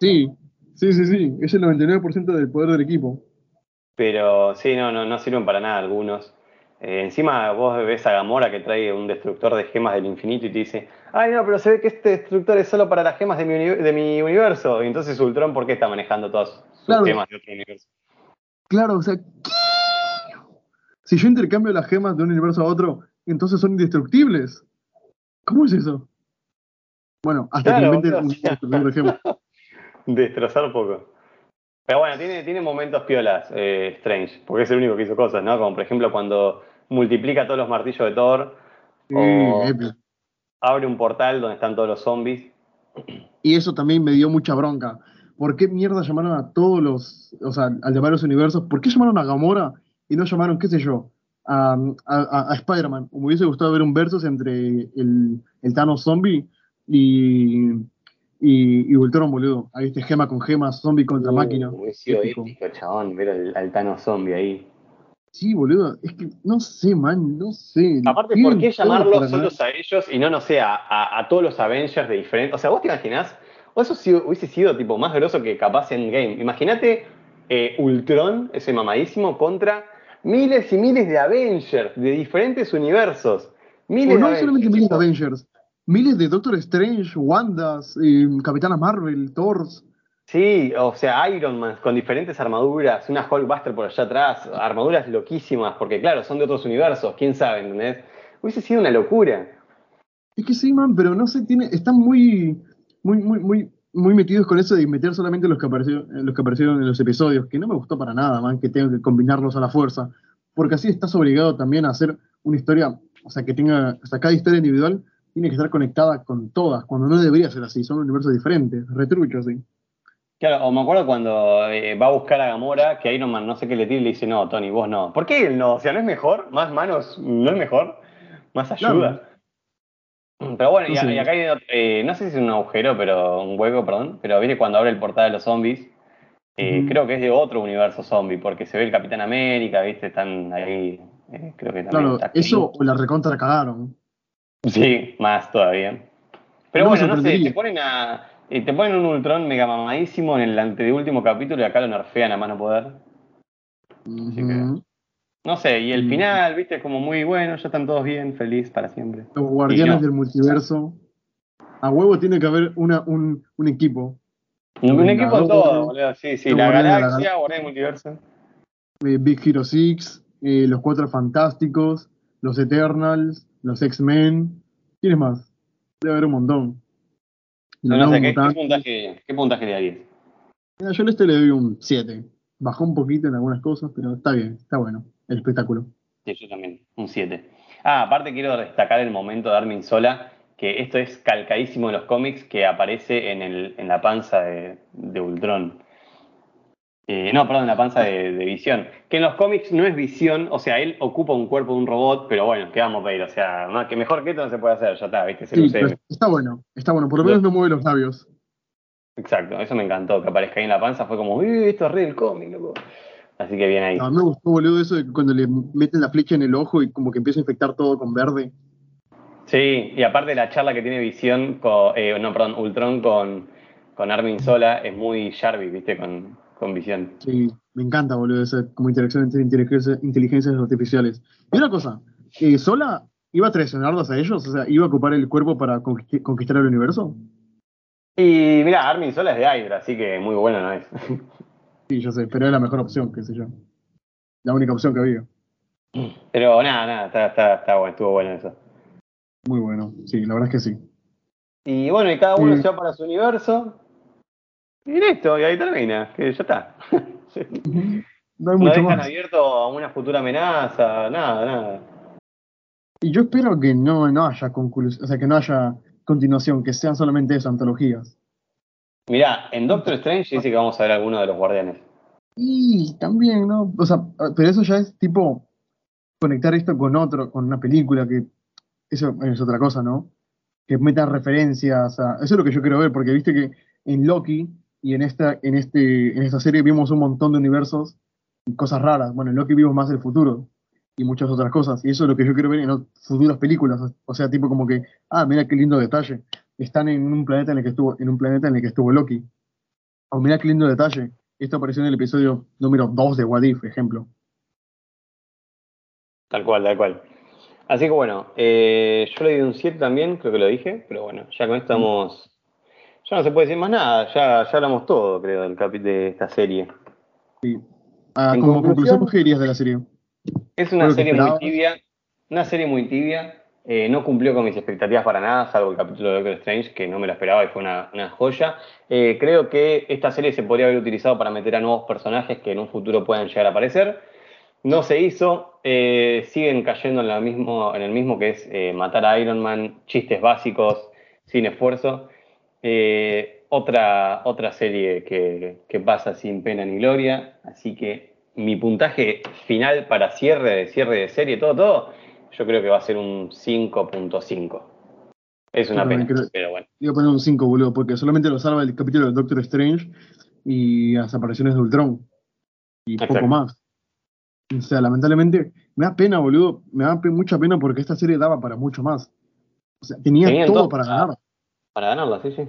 Sí, sí, sí, sí. Es el 99% del poder del equipo. Pero sí, no, no, no sirven para nada algunos. Eh, encima vos ves a Gamora que trae un destructor de gemas del infinito y te dice, ay no, pero se ve que este destructor es solo para las gemas de mi, uni- de mi universo. Y entonces Ultron, ¿por qué está manejando todas sus Claro. gemas de otro universo? Claro, o sea, ¿qué? Si yo intercambio las gemas de un universo a otro, entonces son indestructibles. ¿Cómo es eso? Bueno, hasta Claro, que inventen un destructor de gemas. Destrozar poco. Pero bueno, tiene, tiene momentos piolas, eh, Strange, porque es el único que hizo cosas, ¿no? Como por ejemplo cuando multiplica todos los martillos de Thor, o abre un portal donde están todos los zombies. Y eso también me dio mucha bronca. ¿Por qué mierda llamaron a todos los, o sea, al llamar los universos, ¿por qué llamaron a Gamora y no llamaron, qué sé yo, a, a- a Spider-Man? Me hubiese gustado ver un versus entre el, el Thanos zombie y, y, y Ultron, boludo. Ahí este gema con gema, zombie contra máquina. Uh, Hubiese sido Épico. épico, chabón, ver al, al Thanos zombie ahí. Sí, boludo. Es que no sé, man, no sé. Aparte, ¿por qué llamarlos solos a ellos y no, no sé, a, a- a todos los Avengers de diferentes? O sea, vos te imaginás, o eso sí hubiese sido tipo más grosso que capaz en Game. Imagínate eh, Ultron, ese mamadísimo, contra miles y miles de Avengers de diferentes universos. Miles O no de solamente Avengers, miles de Avengers, miles de Doctor Strange, Wandas, eh, Capitana Marvel, Thors. Sí, o sea, Iron Man con diferentes armaduras, una Hulkbuster por allá atrás, armaduras loquísimas, porque claro, son de otros universos, quién sabe, ¿entendés? Hubiese sido una locura. Es que sí, man, pero no sé, tiene, están muy, muy, muy, muy, muy metidos con eso de meter solamente los que, aparecieron, los que aparecieron en los episodios, que no me gustó para nada, man, que tengan que combinarlos a la fuerza, porque así estás obligado también a hacer una historia, o sea, que tenga, o sea, cada historia individual tiene que estar conectada con todas, cuando no debería ser así, son universos diferentes, retruchos, sí. Claro, o me acuerdo cuando eh, va a buscar a Gamora, que Iron Man no sé qué le tira y le dice, no, Tony, vos no. ¿Por qué él no? O sea, ¿no es mejor? ¿Más manos no es mejor? ¿Más ayuda? Pero bueno, y, No acá hay, otro- eh, no sé si es un agujero, pero un hueco, perdón, pero viste cuando abre el portal de los zombies, eh, creo que es de otro universo zombie, porque se ve el Capitán América, viste, están ahí, eh, creo que también Claro, está eso o la recontra cagaron. Sí, más todavía. Pero No bueno, no sé, te ponen a. eh, Te ponen un Ultron mega mamadísimo en el anteúltimo capítulo y acá lo nerfean a mano poder. Así que-. No sé, y el Mm. final, viste, es como muy bueno, ya están todos bien, feliz para siempre. Los guardianes no. del multiverso. A huevo tiene que haber una, un, un equipo. Un, equipo de todo, boludo. Sí, sí, la Guardianes galaxia, Guardián del Multiverso. eh, Big Hero 6, eh, los Cuatro Fantásticos, los Eternals, los X-Men. ¿Quiénes más? Debe haber un montón. No, no sé, ¿qué, puntaje, ¿qué puntaje le darías? Mira, yo a este le doy un 7. Bajó un poquito en algunas cosas, pero está bien, está bueno. El espectáculo. Sí, yo también, un 7. Ah, aparte quiero destacar el momento de Armin Sola, que esto es calcadísimo en los cómics, que aparece en, el, en la panza de, de Ultron. Eh, no, perdón, la panza de, de Visión. Que en los cómics no es Visión, o sea, él ocupa un cuerpo de un robot, pero bueno, ¿qué vamos a pedir? O sea, más que mejor que esto no se puede hacer, ya está, ¿viste? Es el Sí, pero está bueno, está bueno. Por lo menos no mueve los labios. Exacto, eso me encantó, que aparezca ahí en la panza, fue como, uy, esto es re del cómic, loco. Así que bien ahí. Mí me gustó, boludo, eso de que cuando le meten la flecha en el ojo y como que empieza a infectar todo con verde. Sí, y aparte la charla que tiene Visión, con, eh, no, perdón, Ultron con, con Armin Sola es muy Jarvis, ¿viste? Con, con Visión. Sí, me encanta, boludo, esa como interacción entre inteligencia- inteligencias artificiales. Y una cosa, eh, ¿Sola iba a traicionarlos a ellos? O sea, ¿iba a ocupar el cuerpo para conquist- conquistar el universo? Y mira, Armin Sola es de Hydra, así que muy bueno no es. Sí, yo sé, pero es la mejor opción, qué sé yo. La única opción que había. Pero nada, nada, está, está, está bueno, estuvo bueno eso. Muy bueno, sí, la verdad es que sí. Y bueno, y cada uno Sí. se va para su universo. Y listo, y ahí termina, que ya está. No hay mucho dejan más. abierto a una futura amenaza, nada, nada. Y yo espero que no, no haya conclusión, o sea, que no haya continuación, que sean solamente eso, antologías. Mirá, en Doctor Strange dice que vamos a ver alguno de los guardianes. Y también, ¿no? O sea, pero eso ya es tipo conectar esto con otro, con una película, que eso es otra cosa, ¿no? Que metan referencias a. Eso es lo que yo quiero ver, porque viste que en Loki y en esta, en este, en esta serie vimos un montón de universos y cosas raras. Bueno, en Loki vimos más el futuro y muchas otras cosas. Y eso es lo que yo quiero ver en futuras películas. O sea, tipo como que, ah, mira qué lindo detalle. Están en un planeta en el que estuvo, en un planeta en el que estuvo Loki. O mira qué lindo detalle. Esto apareció en el episodio número 2 de What If, ejemplo. Tal cual, tal cual. Así que bueno, eh, yo le di un 7 también, creo que lo dije, pero bueno, ya con esto estamos. Ya no se puede decir más nada, ya, ya hablamos todo, creo, del capi de esta serie. Ah, En como conclusión- conclusión, ¿qué dirías de la serie? Es una serie muy tibia, una serie muy tibia. Eh, no cumplió con mis expectativas para nada, salvo el capítulo de Doctor Strange, que no me lo esperaba y fue una, una joya. Eh, creo que esta serie se podría haber utilizado para meter a nuevos personajes que en un futuro puedan llegar a aparecer. No se hizo, eh, siguen cayendo en, la mismo, en el mismo que es matar a Iron Man, chistes básicos, sin esfuerzo. Eh, otra, otra serie que, que pasa sin pena ni gloria, así que mi puntaje final para cierre de cierre de serie, todo, todo, yo creo que va a ser un 5.5. Es una pena, creo- pero bueno. Iba a poner un 5, boludo, porque solamente lo salva el capítulo de Doctor Strange y las apariciones de Ultron. Y Exacto. poco más. O sea, lamentablemente, me da pena, boludo. Me da mucha pena porque esta serie daba para mucho más. O sea, tenía Tenían todo para- ganar. Para ganarla, sí, sí.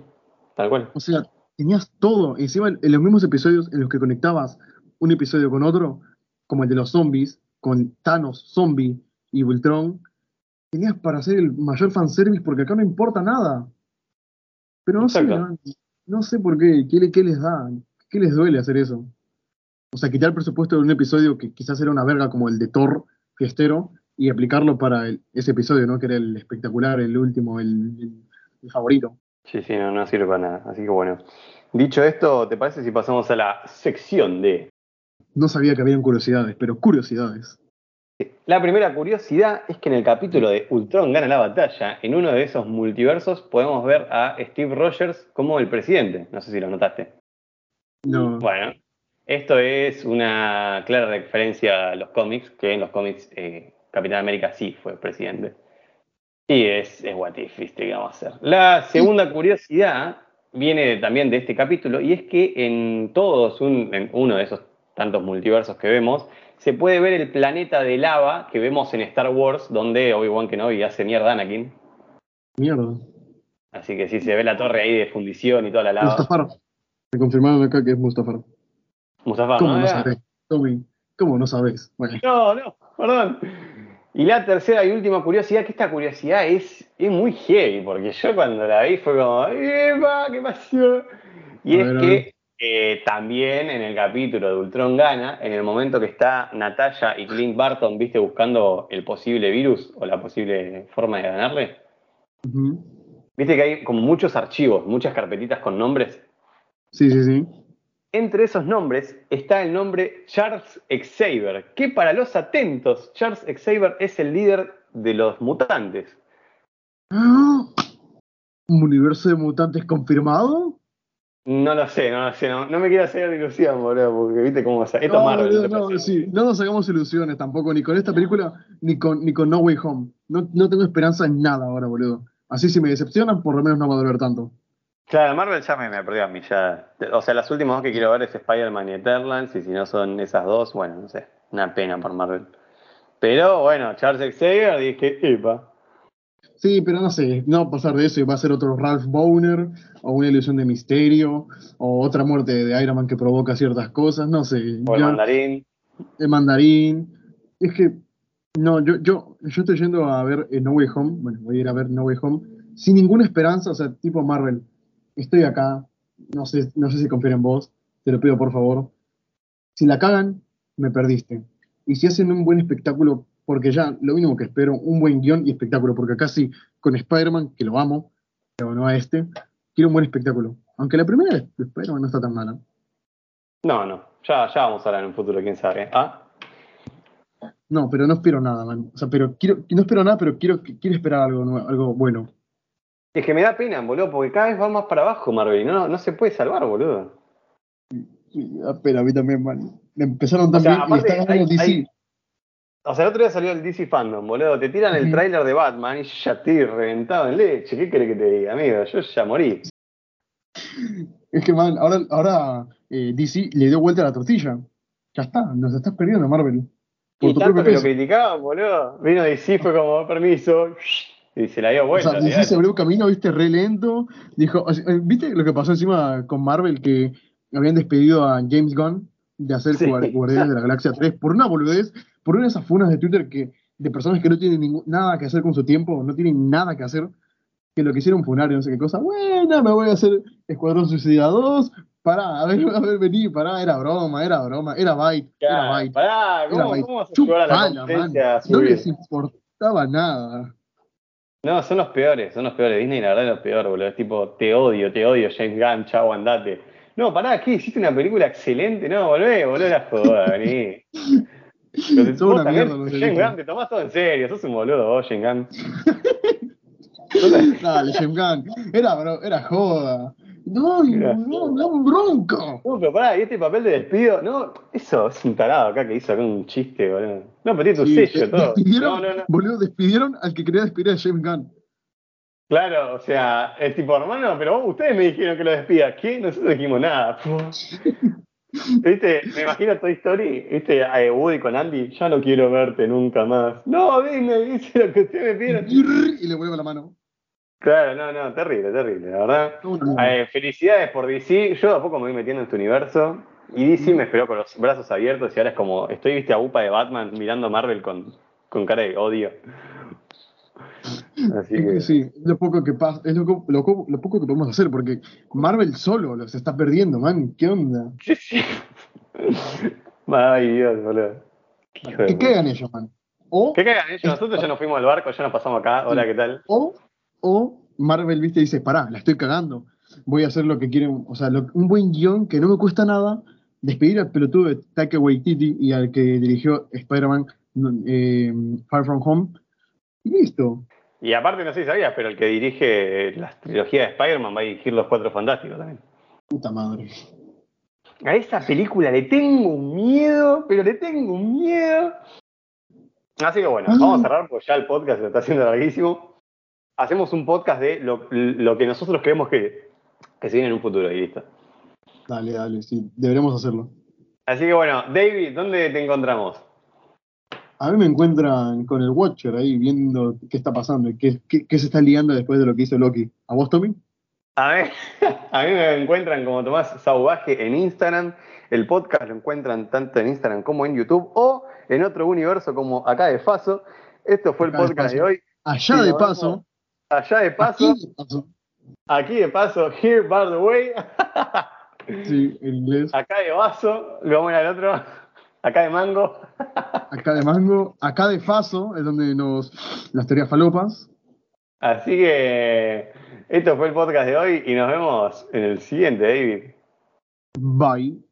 Tal cual. O sea, tenías todo. Encima, en los mismos episodios en los que conectabas un episodio con otro, como el de los zombies, con Thanos, zombie y Ultron, tenías para hacer el mayor fanservice porque acá no importa nada. Pero no sé, Exacto. no, no sé por qué, qué, le- qué les da, qué les duele hacer eso. O sea, quitar el presupuesto de un episodio que quizás era una verga como el de Thor, fiestero, y aplicarlo para el- ese episodio, ¿no? Que era el espectacular, el último, el- el- el favorito. Sí, sí, no, no sirve para nada. Así que bueno. Dicho esto, ¿te parece si pasamos a la sección de... No sabía que habían curiosidades, pero curiosidades. La primera curiosidad es que en el capítulo de Ultron gana la batalla, en uno de esos multiversos podemos ver a Steve Rogers como el presidente. No sé si lo notaste. No. Bueno, esto es una clara referencia a los cómics, que en los cómics eh, Capitán América sí fue presidente. Y es, es what if, ¿viste? ¿Qué vamos a hacer? La segunda curiosidad viene también de este capítulo, y es que en todos, un- en uno de esos tantos multiversos que vemos, se puede ver el planeta de lava que vemos en Star Wars, donde Obi-Wan Kenobi hace mierda a Anakin. Mierda. Así que sí, se ve la torre ahí de fundición y toda la lava. Mustafar. Me confirmaron acá que es Mustafar. Mustafa, ¿Cómo ¿no? no sabés? Tommy, ¿cómo no? Bueno, No, no, perdón. Y la tercera y última curiosidad, que esta curiosidad es, es muy heavy, porque yo cuando la vi fue como, ¡Epa! ¿Qué pasó? Y A es que eh, también en el capítulo de Ultron Gana, en el momento que está Natalia y Clint Barton, viste, buscando el posible virus o la posible forma de ganarle, viste que hay como muchos archivos, muchas carpetitas con nombres. sí, sí, sí. Entre esos nombres está el nombre Charles Xavier, que para los atentos, Charles Xavier es el líder de los mutantes. ¿Un universo de mutantes confirmado? No lo sé, no lo sé, no, no me quiero hacer ilusión, boludo, porque viste cómo es. Esto no, Marvel. no, parece. sí, no nos hagamos ilusiones tampoco, ni con esta película, ni con, ni con No Way Home. No, no tengo esperanza en nada ahora, boludo. Así si me decepcionan, por lo menos no va a doler tanto. Claro, Marvel ya me, me perdió a mí, ya. O sea, las últimas dos que quiero ver es Spider-Man y Eternals, y si no son esas dos, bueno, no sé, una pena por Marvel. Pero bueno, Charles Xavier, dije, epa. Sí, pero no sé, no pasar de eso y va a ser otro Ralph Bowner, o una ilusión de misterio, o otra muerte de Iron Man que provoca ciertas cosas, no sé. O el Yo- mandarín. el mandarín. Es que, no, yo, yo, yo estoy yendo a ver eh, No Way Home, bueno, voy a ir a ver No Way Home, sin ninguna esperanza, o sea, tipo Marvel, estoy acá, no sé, no sé si confío en vos, te lo pido por favor. Si la cagan, me perdiste. Y si hacen un buen espectáculo, porque ya lo mínimo que espero, un buen guion y espectáculo, porque acá sí, con Spider-Man, que lo amo, pero no a este, quiero un buen espectáculo. Aunque la primera de Spider-Man no está tan mala. No, no, ya, ya vamos a hablar en un futuro, quién sabe. Ah, No, pero no espero nada, man. O sea, pero quiero, no espero nada, pero quiero, quiero esperar algo, nuevo, algo bueno. Es que me da pena, boludo, porque cada vez va más para abajo Marvel no, no se puede salvar, boludo. Sí, pena a mí también, man. Empezaron O tan sea, y está hay- DC. hay- O sea, el otro día salió el DC Fandom, boludo. Te tiran el Ujú. tráiler de Batman y yo ya estoy reventado en leche. ¿Qué querés que te diga, amigo? Yo ya morí. Es que, man, ahora, ahora eh, DC le dio vuelta a la tortilla. Ya está, nos estás perdiendo, Marvel. Por Y tu tanto que lo criticaban, boludo. Vino DC, fue como, permiso, y se la dio O vuelta. sea, olvidate. se abrió un camino, viste, re lento. Dijo, o sea, eh, ¿viste lo que pasó encima con Marvel? Que habían despedido a James Gunn de hacer Sí. Guar- Guardianes de la Galaxia 3 por una boludez, por una de esas funas de Twitter que, de personas que no tienen ningún- nada que hacer con su tiempo, no tienen nada que hacer, que lo quisieron funar y no sé qué cosa. Bueno, me voy a hacer Escuadrón Suicida 2. Pará, a ver, a ver, vení, pará, era broma, era broma, era Byte, era Byte. pará, Era ¿cómo, Byte. cómo vas a la man. No les importaba nada. No, son los peores, son los peores. Disney, la verdad, es los peores, boludo. Es tipo, te odio, te odio, James Gunn, chau, andate. No, pará, ¿qué? Hiciste una película excelente. No, volvé, volvé la joda, vení. Pero Son vos una también, mierda los James. Gunn, te tomás todo en serio. Sos un boludo vos, James Gunn. Dale, James Gunn. Era, bro, era joda. No, no, no, un bronco. No, pero pará, ¿y este papel de despido? No, eso es un tarado acá que hizo acá un chiste, boludo. No, pero tiene tu Sí, sello, todo. Despidieron, No, no, no. boludo, despidieron al que quería despedir a James Gunn. Claro, o sea, es tipo, hermano, pero vos- ustedes me dijeron que lo despida. ¿Qué? Nosotros dijimos nada. ¿Viste? Me imagino Toy Story, ¿viste? A Woody con Andy, ya no quiero verte nunca más. No, Disney, hice lo que ustedes me pidieron. Y le vuelve la mano. Claro, no, no, terrible, terrible, la verdad. Eh, felicidades por DC. Yo de a poco me voy metiendo en este universo. Y DC me esperó con los brazos abiertos y ahora es como, estoy, viste, a upa de Batman mirando a Marvel con, con cara de odio. Así que sí, es lo poco que pasa, es lo, lo lo poco que podemos hacer, porque Marvel solo los está perdiendo, man. ¿Qué onda? Sí, sí. Ay, Dios, boludo. Qué caigan ellos, man. O, Que caigan ellos. Nosotros ya nos fuimos al barco, ya nos pasamos acá. Hola, ¿qué tal? o, o Marvel, viste, dice, pará, la estoy cagando. Voy a hacer lo que quieren, o sea, lo- un buen guion que no me cuesta nada, despedir al pelotudo de Taika Waititi y al que dirigió Spider-Man eh, Far From Home. Y listo. Y aparte, no sé si sabías, pero el que dirige la trilogía de Spider-Man va a dirigir Los Cuatro Fantásticos también. Puta madre. A esa película le tengo un miedo, pero le tengo un miedo. Así que bueno, Ah. vamos a cerrar porque ya el podcast se está haciendo larguísimo. Hacemos un podcast de lo, lo que nosotros creemos que, que se viene en un futuro y listo. Dale, dale, sí, deberemos hacerlo. Así que bueno, David, ¿dónde te encontramos? A mí me encuentran con el Watcher ahí viendo qué está pasando y qué, qué- qué se está liando después de lo que hizo Loki. ¿A vos, Tommy? A mí, a mí me encuentran como Tomás Sauvaje en Instagram. El podcast lo encuentran tanto en Instagram como en YouTube o en otro universo como acá de Faso. Esto fue el Acá podcast de, hoy. Allá de paso. Allá de paso, aquí de paso. aquí de paso, here by the way. Sí, en inglés. Acá de vaso, a ir al otro. Acá de mango. Acá de mango. Acá de faso es donde nos. Las teorías falopas. Así que esto fue el podcast de hoy y nos vemos en el siguiente, David. Bye.